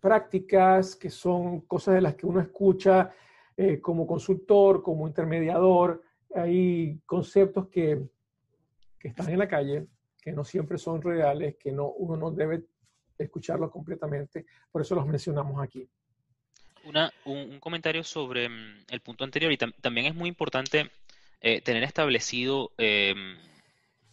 B: prácticas, que son cosas de las que uno escucha eh, como consultor, como intermediador. Hay conceptos que, que están en la calle, que no siempre son reales, que no, uno no debe escucharlos completamente. Por eso los mencionamos aquí.
C: un, comentario sobre mm, el punto anterior y también es muy importante eh, tener establecido em,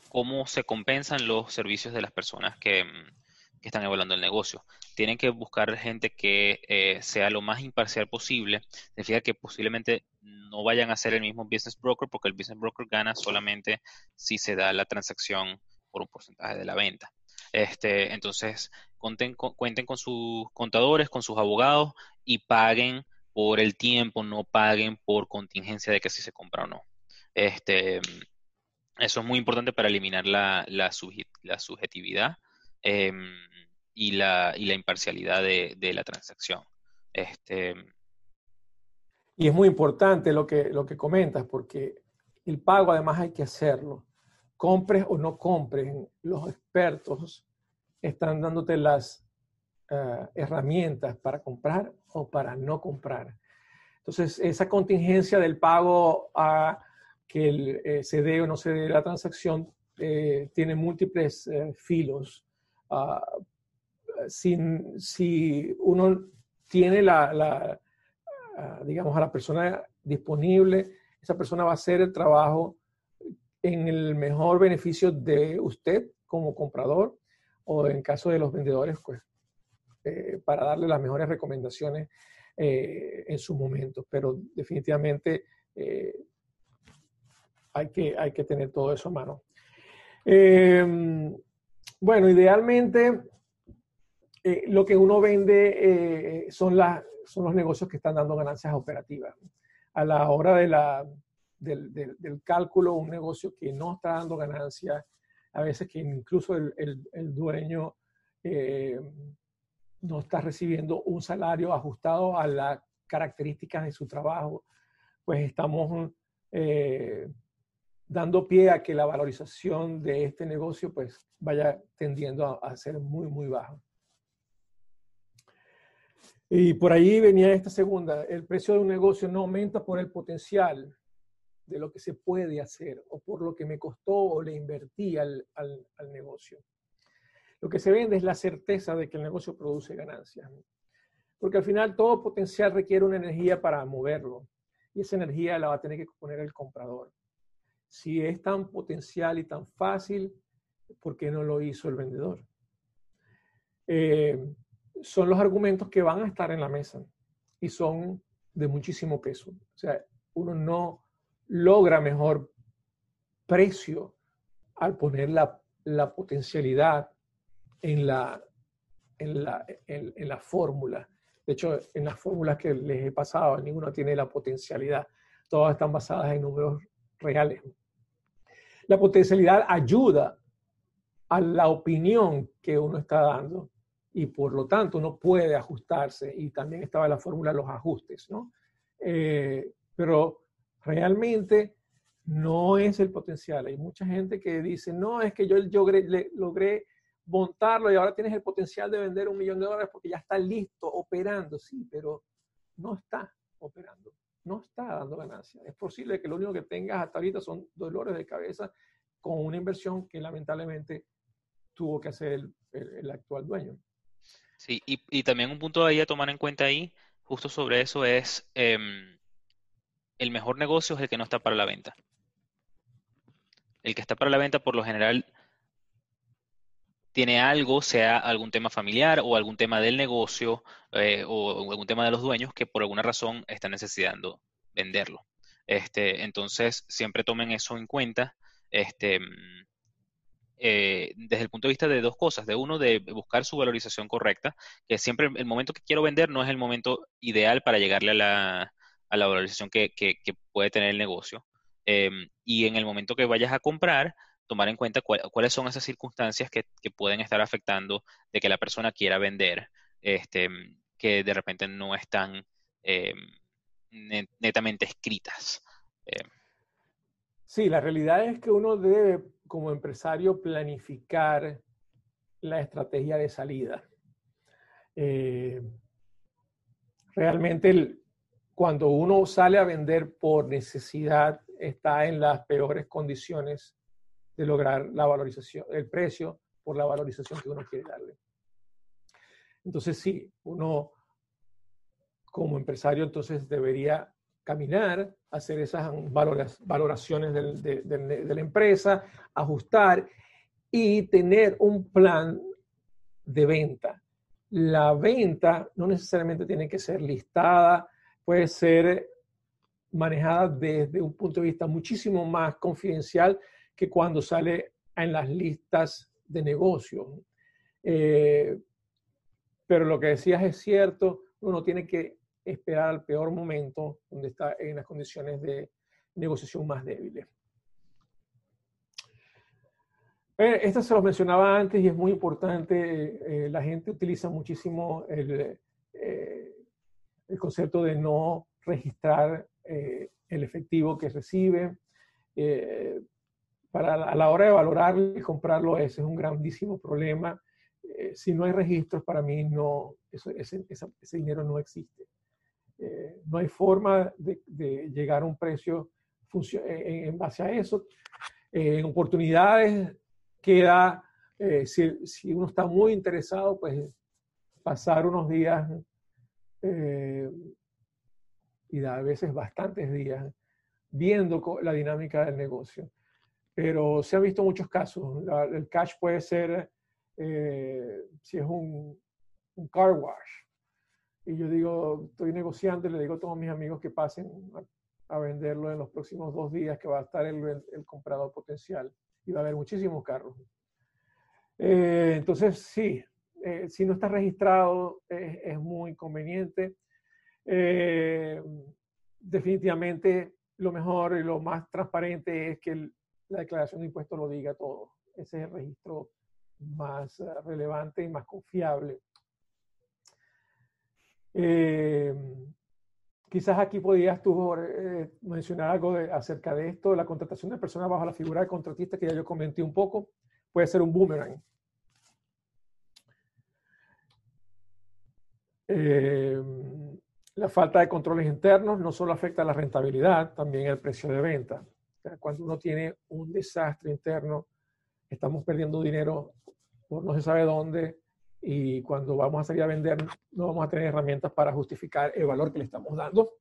C: cómo se compensan los servicios de las personas que, mm, que están evaluando el negocio. Tienen que buscar gente que eh, sea lo más imparcial posible. Significa que posiblemente no vayan a ser el mismo business broker porque el business broker gana solamente si se da la transacción por un porcentaje de la venta. Este, entonces, cuenten con sus contadores, con sus abogados y paguen por el tiempo, no paguen por contingencia de que si se compra o no. Este, eso es muy importante para eliminar la, la, subjetividad em, y, la, y, la, imparcialidad de, de, la transacción. Este,
B: y es muy importante lo que, lo que comentas, porque el pago además hay que hacerlo compres o no compres, los expertos están dándote las eh, herramientas para comprar o para no comprar. Entonces, esa contingencia del pago a que eh, se dé o no se dé la transacción eh, tiene múltiples filos. Ah, sin, si uno tiene la, la ah, digamos, a la persona disponible, esa persona va a hacer el trabajo en el mejor beneficio de usted como comprador o en caso de los vendedores, pues eh, para darle las mejores recomendaciones eh, en su momento. Pero definitivamente eh, hay, que, hay que tener todo eso a mano. Bueno, idealmente lo que uno vende son, son los negocios que están dando ganancias operativas. A la hora del, cálculo, un negocio que no está dando ganancias, a veces que incluso el, dueño eh, no está recibiendo un salario ajustado a las características de su trabajo, pues estamos eh, dando pie a que la valorización de este negocio pues vaya tendiendo a ser muy, muy baja. Y por ahí venía esta segunda, el precio de un negocio no aumenta por el potencial, de lo que se puede hacer o por lo que me costó o le invertí al, al, negocio. Lo que se vende es la certeza de que el negocio produce ganancias. Porque al final todo potencial requiere una energía para moverlo y esa energía la va a tener que poner el comprador. Si es tan potencial y tan fácil, ¿por qué no lo hizo el vendedor? Eh, son los argumentos que van a estar en la mesa y son de muchísimo peso. O sea, uno no logra mejor precio al poner la, potencialidad en la, en la, en, la fórmula. De hecho, en las fórmulas que les he pasado, ninguna tiene la potencialidad. Todas están basadas en números reales. La potencialidad ayuda a la opinión que uno está dando y por lo tanto uno puede ajustarse y también estaba la fórmula los ajustes, ¿no? Eh, pero realmente no es el potencial. Hay mucha gente que dice, no, es que yo, logré montarlo y ahora tienes el potencial de vender un millón de dólares porque ya está listo, operando. Sí, pero no está operando, no está dando ganancias. Es posible que lo único que tengas hasta ahorita son dolores de cabeza con una inversión que lamentablemente tuvo que hacer el, actual dueño.
C: Sí, y, también un punto ahí a tomar en cuenta ahí, justo sobre eso, es... Em, el mejor negocio es el que no está para la venta. El que está para la venta, por lo general, tiene algo, sea algún tema familiar o algún tema del negocio eh, o, algún tema de los dueños que por alguna razón están necesitando venderlo. Este, entonces, siempre tomen eso en cuenta. Este, eh, desde el punto de vista de dos cosas. De uno, de buscar su valorización correcta, que siempre el momento que quiero vender no es el momento ideal para llegarle a la, a la valorización que, puede tener el negocio. Em, y en el momento que vayas a comprar, tomar en cuenta cuáles son esas circunstancias que, pueden estar afectando de que la persona quiera vender, este, que de repente no están em, netamente escritas.
B: Em. Sí, la realidad es que uno debe, como empresario, planificar la estrategia de salida. Eh, realmente cuando uno sale a vender por necesidad, está en las peores condiciones de lograr la valorización, el precio por la valorización que uno quiere darle. Entonces, sí, uno como empresario entonces debería caminar, hacer esas valoraciones de, la empresa, ajustar y tener un plan de venta. La venta no necesariamente tiene que ser listada, puede ser manejada desde un punto de vista muchísimo más confidencial que cuando sale en las listas de negocio. Eh, pero lo que decías es cierto, uno tiene que esperar al peor momento donde está en las condiciones de negociación más débiles. Eh, esto se lo mencionaba antes y es muy importante. Eh, la gente utiliza muchísimo el, el concepto de no registrar eh, el efectivo que recibe. Eh, para a la hora de valorarlo y comprarlo, ese es un grandísimo problema. Eh, si no hay registros, para mí no, ese, ese, dinero no existe. No hay forma de, llegar a un precio en, en base a eso. en oportunidades queda, si, uno está muy interesado, pues pasar unos días eh, y a veces bastantes días viendo la dinámica del negocio. Pero se han visto muchos casos. el cash puede ser, eh, si es un, car wash, y yo digo, estoy negociando y le digo a todos mis amigos que pasen a, venderlo en los próximos dos días, que va a estar el, comprador potencial y va a haber muchísimos carros. Eh, entonces, sí, eh, si no está registrado es, muy conveniente. Eh, definitivamente lo mejor y lo más transparente es que la declaración de impuestos lo diga todo. Ese es el registro más relevante y más confiable. Quizás aquí podrías tú mencionar algo acerca de esto, la contratación de personas bajo la figura de contratista que ya yo comenté un poco, puede ser un boomerang.
C: Eh,
B: la falta de controles internos no solo afecta la rentabilidad, también el precio de venta. cuando uno tiene un desastre interno, estamos perdiendo dinero por no se sabe dónde y cuando vamos a salir a vender no vamos a tener herramientas para justificar el valor que le estamos dando.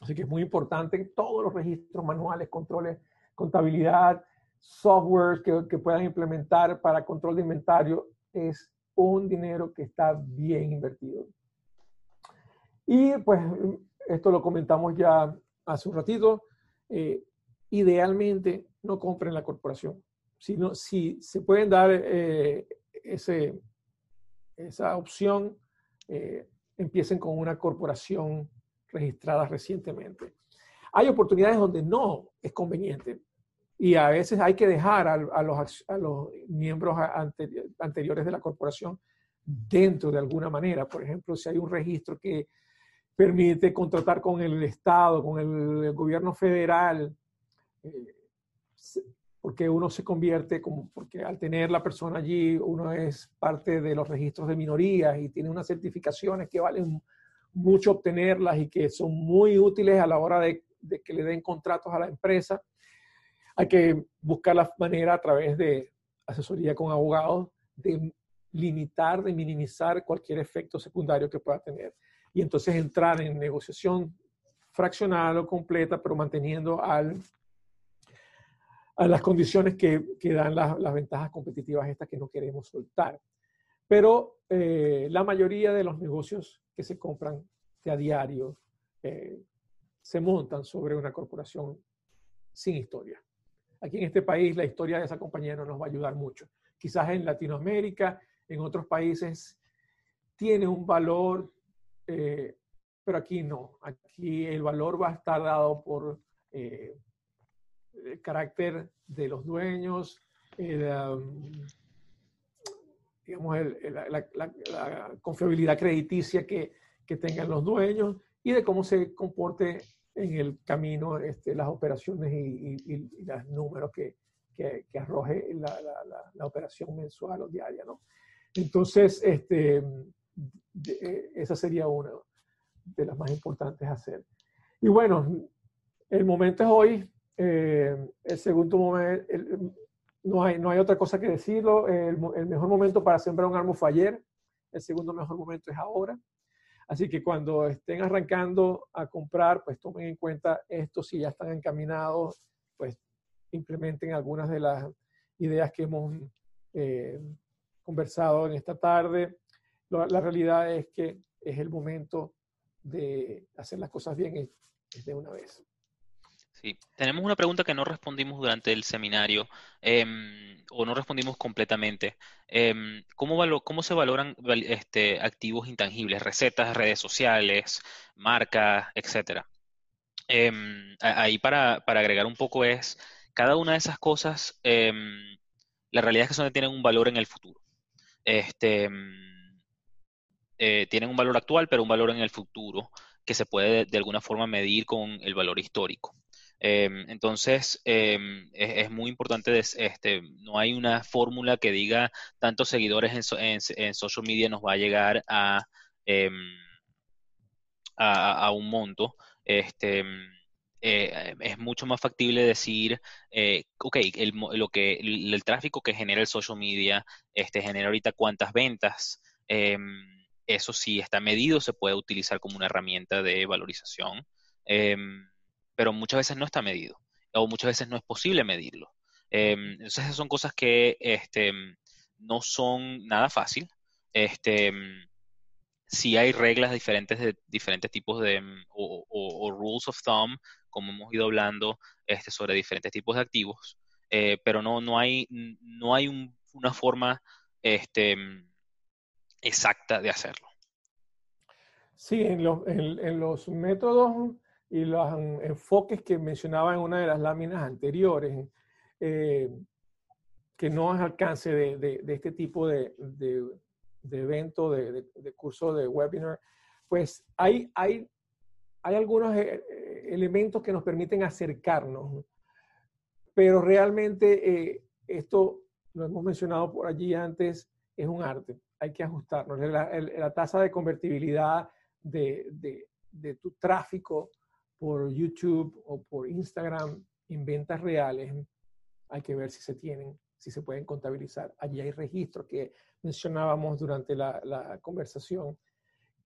B: Así que es muy importante todos los registros manuales, controles, contabilidad, software que, que puedan implementar para control de inventario es un dinero que está bien invertido. Y pues esto lo comentamos ya hace un ratito. Eh, idealmente no compren la corporación. Si, si se pueden dar eh, esa opción, eh, empiecen con una corporación registrada recientemente. Hay oportunidades donde no es conveniente y a veces hay que dejar a, los, a los, miembros anteriores de la corporación dentro de alguna manera. Por ejemplo, si hay un registro que permite contratar con el Estado, con el gobierno federal, eh, porque uno se convierte como, porque al tener la persona allí, uno es parte de los registros de minorías y tiene unas certificaciones que valen mucho obtenerlas y que son muy útiles a la hora de, que le den contratos a la empresa. Hay que buscar la manera a través de asesoría con abogados de limitar, de minimizar cualquier efecto secundario que pueda tener y entonces entrar en negociación fraccional o completa, pero manteniendo al, a las condiciones que, que dan las, las, ventajas competitivas estas que no queremos soltar. Pero eh, la mayoría de los negocios que se compran de a diario eh, se montan sobre una corporación sin historia. Aquí en este país la historia de esa compañía no nos va a ayudar mucho. Quizás en Latinoamérica, en otros países, tiene un valor eh, pero aquí no. Aquí el valor va a estar dado por eh, el carácter de los dueños, um, digamos, la, confiabilidad crediticia que, que, tengan los dueños y de cómo se comporte en el camino este, las operaciones y, los números que, que, que arroje la, la, operación mensual o diaria. ¿no? Entonces, este, eh, esa sería una de las más importantes a hacer. Y bueno, el momento es hoy. Eh, el segundo momento, no, hay, no hay otra cosa que decirlo. El, mejor momento para sembrar un árbol fue ayer. El segundo mejor momento es ahora. Así que cuando estén arrancando a comprar, pues tomen en cuenta esto. Si ya están encaminados, pues implementen algunas de las ideas que hemos eh, conversado en esta tarde la realidad es que es el momento de hacer las cosas bien de una vez.
C: Sí, tenemos una pregunta que no respondimos durante el seminario em, o no respondimos completamente. Em, ¿cómo, se valoran este, activos intangibles, recetas, redes sociales, marcas, etcétera? Em, ahí para, agregar un poco es, cada una de esas cosas, la realidad es que son, tienen un valor en el futuro. Este, eh, tienen un valor actual, pero un valor en el futuro que se puede de, alguna forma medir con el valor histórico. Em, entonces, em, es, muy importante, este, no hay una fórmula que diga tantos seguidores en, social media nos va a llegar a, em, a, un monto. Este, eh, es mucho más factible decir, eh, ok, el, lo que, el, tráfico que genera el social media este, genera ahorita cuántas ventas eso sí está medido, se puede utilizar como una herramienta de valorización, pero muchas veces no está medido o muchas veces no es posible medirlo. Em, entonces esas son cosas que este, no son nada fácil. Este, sí hay reglas diferentes de diferentes tipos de o, rules of thumb, como hemos ido hablando este, sobre diferentes tipos de activos, eh, pero no, no hay, no hay una forma este, exacta de hacerlo.
B: Sí, en los, en, los métodos y los enfoques que mencionaba en una de las láminas anteriores, eh, que no es alcance de, de, este tipo de, de evento, de, curso, de webinar, pues hay, hay, hay algunos eh, elementos que nos permiten acercarnos, pero realmente eh, esto, lo hemos mencionado por allí antes, es un arte hay que ajustarnos. La, tasa de convertibilidad de, de, tu tráfico por YouTube o por Instagram en ventas reales, hay que ver si se tienen, si se pueden contabilizar. Allí hay registros que mencionábamos durante la, la conversación,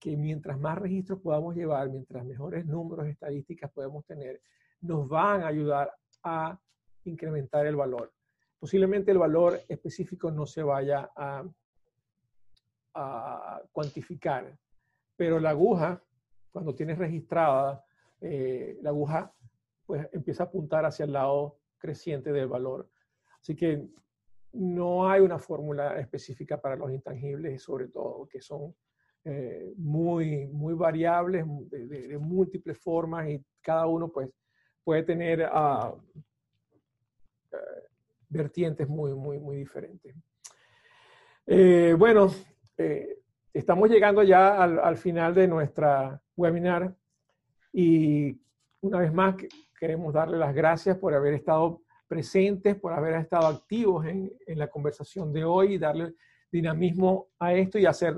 B: que mientras más registros podamos llevar, mientras mejores números estadísticas podemos tener, nos van a ayudar a incrementar el valor. Posiblemente el valor específico no se vaya a, a cuantificar, pero la aguja, cuando tienes registrada, eh, la aguja pues empieza a apuntar hacia el lado creciente del valor. Así que no hay una fórmula específica para los intangibles, sobre todo que son eh, muy, muy variables, de, múltiples formas y cada uno pues puede tener uh, vertientes muy, muy, muy diferentes. Eh, bueno, eh, estamos llegando ya al, final de nuestra webinar y una vez más queremos darle las gracias por haber estado presentes, por haber estado activos en, en la conversación de hoy y darle dinamismo a esto y hacer,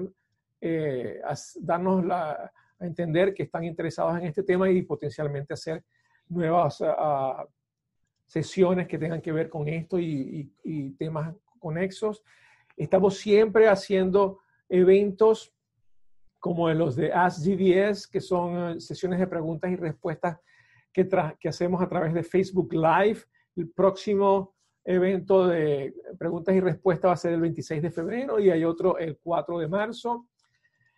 B: eh, darnos la, a entender que están interesados en este tema y potencialmente hacer nuevas uh, sesiones que tengan que ver con esto y, temas conexos. Estamos siempre haciendo eventos como los de Ask GDS, que son eh, sesiones de preguntas y respuestas que, que hacemos a través de Facebook Live. El próximo evento de preguntas y respuestas va a ser el 26 de febrero y hay otro el 4 de marzo.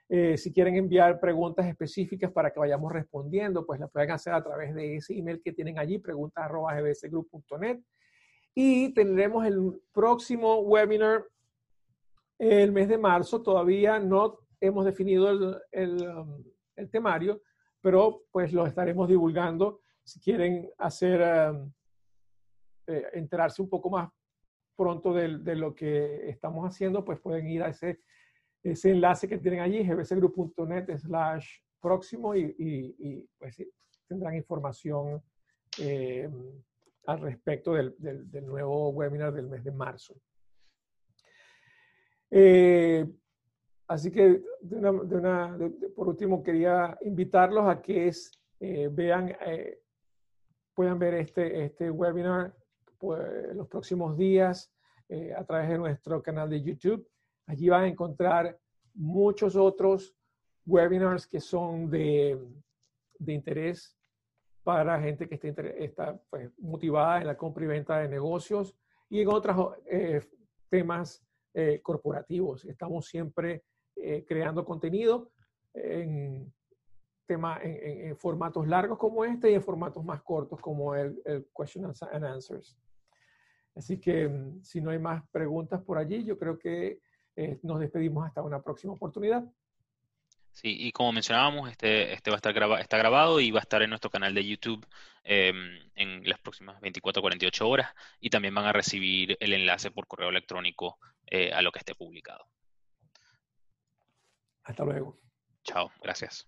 B: Eh, si quieren enviar preguntas específicas para que vayamos respondiendo, pues las pueden hacer a través de ese email que tienen allí, preguntas.gbsgroup.net. Y tendremos el próximo webinar el mes de marzo. Todavía no hemos definido el, um, el, temario, pero pues lo estaremos divulgando. Si quieren hacer, um, eh, enterarse un poco más pronto de, lo que estamos haciendo, pues pueden ir a ese enlace que tienen allí, gbsgroup.net slash próximo y, pues tendrán información eh, al respecto del, nuevo webinar del mes de marzo. Eh, así que, por último, quería invitarlos a que es, eh, vean, puedan ver este, este webinar pues, los próximos días a través de nuestro canal de YouTube. Allí van a encontrar muchos otros webinars que son de, interés para gente que está, pues, motivada en la compra y venta de negocios y en otros eh, temas eh, corporativos. Estamos siempre eh, creando contenido en, tema, en, formatos largos como este y en formatos más cortos como el, el Question and Answers. Así que mm, si no hay más preguntas por allí, yo creo que eh, nos despedimos hasta una próxima oportunidad.
C: Sí, y como mencionábamos, este, este va a estar grabado, está grabado y va a estar en nuestro canal de YouTube em, en las próximas 24 o 48 horas y también van a recibir el enlace por correo electrónico eh, a lo que esté publicado.
B: Hasta luego.
C: Chao, gracias.